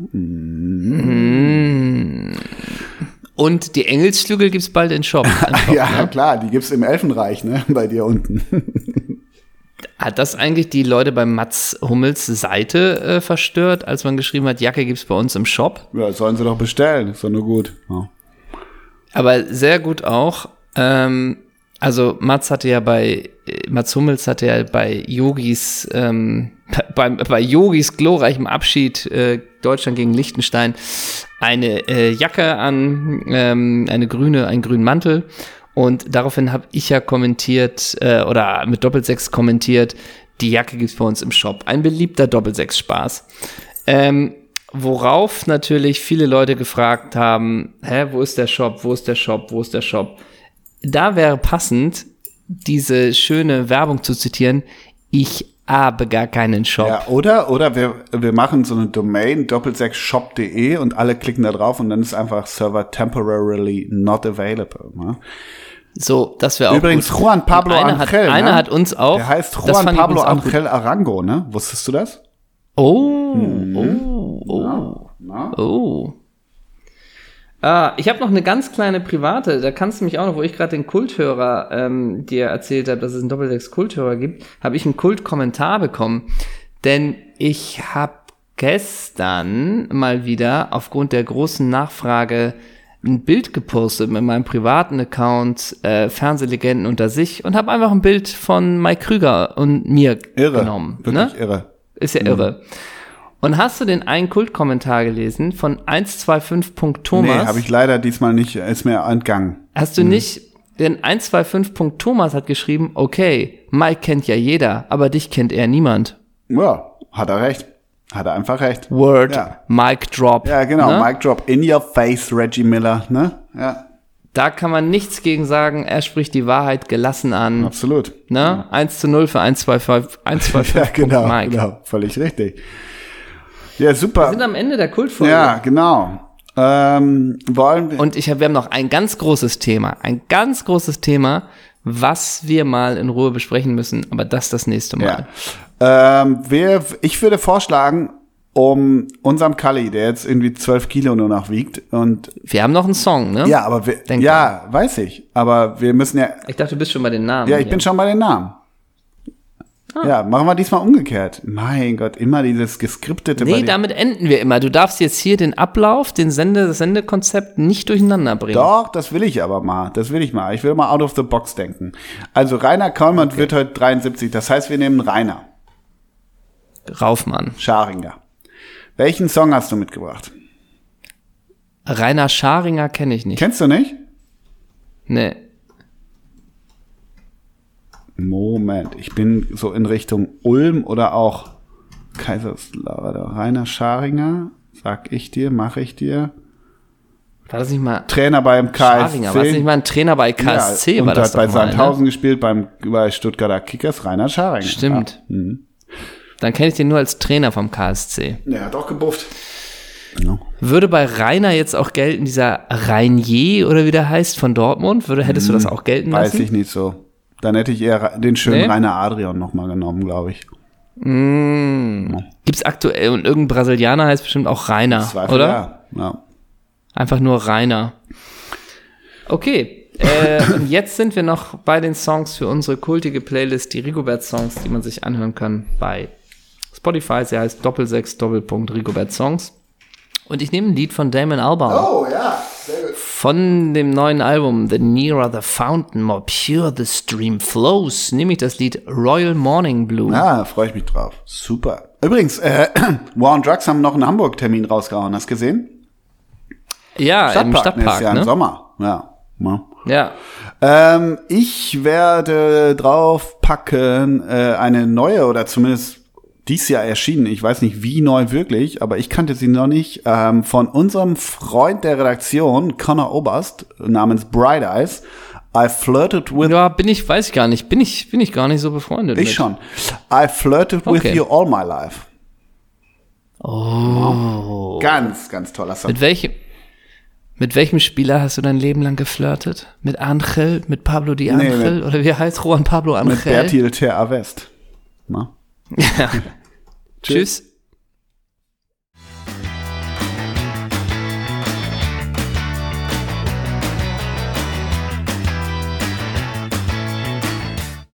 Und die Engelsflügel gibt's bald in Shop. Shop Ja, ne? klar, die gibt's im Elfenreich, ne? Bei dir unten. Hat das eigentlich die Leute bei Mats Hummels Seite äh, verstört, als man geschrieben hat, Jacke gibt's bei uns im Shop? Ja, sollen sie doch bestellen, ist doch nur gut. Ja. Aber sehr gut auch. Ähm, also Mats hatte ja bei äh, Mats Hummels hatte ja bei Yogis ähm, bei, bei Yogis glorreichem Abschied äh, Deutschland gegen Liechtenstein eine äh, Jacke an, ähm, eine grüne, einen grünen Mantel. Und daraufhin habe ich ja kommentiert äh, oder mit Doppelsechs kommentiert, die Jacke gibt's bei uns im Shop. Ein beliebter Doppelsechs-Spaß. Ähm, worauf natürlich viele Leute gefragt haben, hä, wo ist der Shop, wo ist der Shop, wo ist der Shop? Da wäre passend, diese schöne Werbung zu zitieren, ich habe gar keinen Shop. Ja, oder, oder wir, wir machen so eine Domain, doppelsechsshop.de und alle klicken da drauf und dann ist einfach Server temporarily not available. Ne? So, das wäre auch Übrigens, gut. Juan Pablo einer Angel. Hat, einer ne? hat uns auch. Der heißt Juan Pablo. Angel Arango, ne? Wusstest du das? Oh, Mhm. oh, oh, Na? oh. Ah, ich habe noch eine ganz kleine private, da kannst du mich auch noch, wo ich gerade den Kulthörer ähm, dir erzählt habe, dass es einen Doppelsechs Kulthörer gibt, habe ich einen Kultkommentar bekommen. Denn ich habe gestern mal wieder aufgrund der großen Nachfrage ein Bild gepostet mit meinem privaten Account äh, Fernsehlegenden unter sich und habe einfach ein Bild von Mike Krüger und mir Irre. genommen. Wirklich ne? irre. Ist ja irre. Und hast du den einen Kultkommentar gelesen von 125.thomas? Nee, habe ich leider diesmal nicht, ist mir entgangen. Hast du nicht, denn 125.thomas hat geschrieben, okay, Mike kennt ja jeder, aber dich kennt eher niemand. Ja, hat er recht. Hat er einfach recht. Word, Ja. Mic Drop. Ja, genau. Ne? Mic drop in your face, Reggie Miller, ne? Ja, Da kann man nichts gegen sagen, er spricht die Wahrheit gelassen an. absolut. Ne? 1 zu 0 für 125, 125 Ja, genau, Mike. genau. Völlig richtig. Ja, super. Wir sind am Ende der Kultfolge. Ja, genau. Ähm, wollen wir. Und ich hab, wir haben noch ein ganz großes Thema, ein ganz großes Thema, was wir mal in Ruhe besprechen müssen, aber das das nächste Mal. Ja. Ähm, wir, ich würde vorschlagen, um unserem Kali, der jetzt irgendwie 12 Kilo nur noch wiegt und Wir haben noch einen Song, ne? ja, aber wir, Denk ja, weiß ich, aber wir müssen ja, Ich dachte, du bist schon bei den Namen. ja, ich hier. bin schon bei den Namen. Ah. Ja, machen wir diesmal umgekehrt. Mein Gott, immer dieses geskriptete. Nee, damit enden wir immer. Du darfst jetzt hier den Ablauf, den Sende, das Sendekonzept nicht durcheinander bringen. Doch, das will ich aber mal. Das will ich mal. Ich will mal out of the box denken. Also Rainer Kollmann wird heute 73. Das heißt, wir nehmen Rainer Raufmann. Scharinger. Welchen Song hast du mitgebracht? Rainer Scharinger kenne ich nicht. Kennst du nicht? Nee. Moment, ich bin so in Richtung Ulm oder auch Kaiserslautern. Rainer Scharinger, sag ich dir, mache ich dir. War das nicht mal Trainer beim KSC. Scharinger? War das nicht mal ein Trainer bei KSC? ja, und war das hat bei mal, Sandhausen ne? gespielt, beim, bei Stuttgarter Kickers, Rainer Scharinger. Stimmt. Ja, mhm. Dann kenne ich den nur als Trainer vom KSC. Der hat auch gebufft. Würde bei Rainer jetzt auch gelten, dieser Reinier oder wie der heißt von Dortmund? Würde, hättest du das auch gelten Weiß lassen? ich nicht so. Dann hätte ich eher den schönen Nee? Rainer Adrian nochmal genommen, glaube ich. Gibt's aktuell, und irgendein Brasilianer heißt bestimmt auch Rainer, Zweifel, oder? Ja. ja. Einfach nur Rainer. Okay. Äh, und jetzt sind wir noch bei den Songs für unsere kultige Playlist, die Rigobert-Songs, die man sich anhören kann bei Spotify. Sie heißt Doppelsechs Doppelpunkt Rigobert Songs. Und ich nehme ein Lied von Damon Albarn. Oh ja. Von dem neuen Album The Nearer the Fountain, More Pure the Stream Flows, nehme ich das Lied Royal Morning Blue. Ja, freue ich mich drauf. Super. Übrigens, äh, War on Drugs haben noch einen Hamburg-Termin rausgehauen. Hast du gesehen? Ja, im nächstes Stadtpark, Jahr im ne? Sommer. Ja. ja. Ja. Ähm, ich werde draufpacken äh, eine neue oder zumindest dies Jahr erschienen. Ich weiß nicht, wie neu wirklich, aber ich kannte sie noch nicht. Ähm, von unserem Freund der Redaktion, Connor Oberst, namens Bright Eyes. I flirted with Ja, bin ich, weiß ich gar nicht. Bin ich, bin ich gar nicht so befreundet. ich mit. schon. I flirted with Okay. you all my life. Oh. Ganz, ganz toller Song. Mit welchem, mit welchem Spieler hast du dein Leben lang geflirtet? Mit Angel? Mit Pablo Di Nee, Angel? mit- Oder wie heißt Juan Pablo Angel? Mit Bertil Ter Avest. Na? Ja. Tschüss.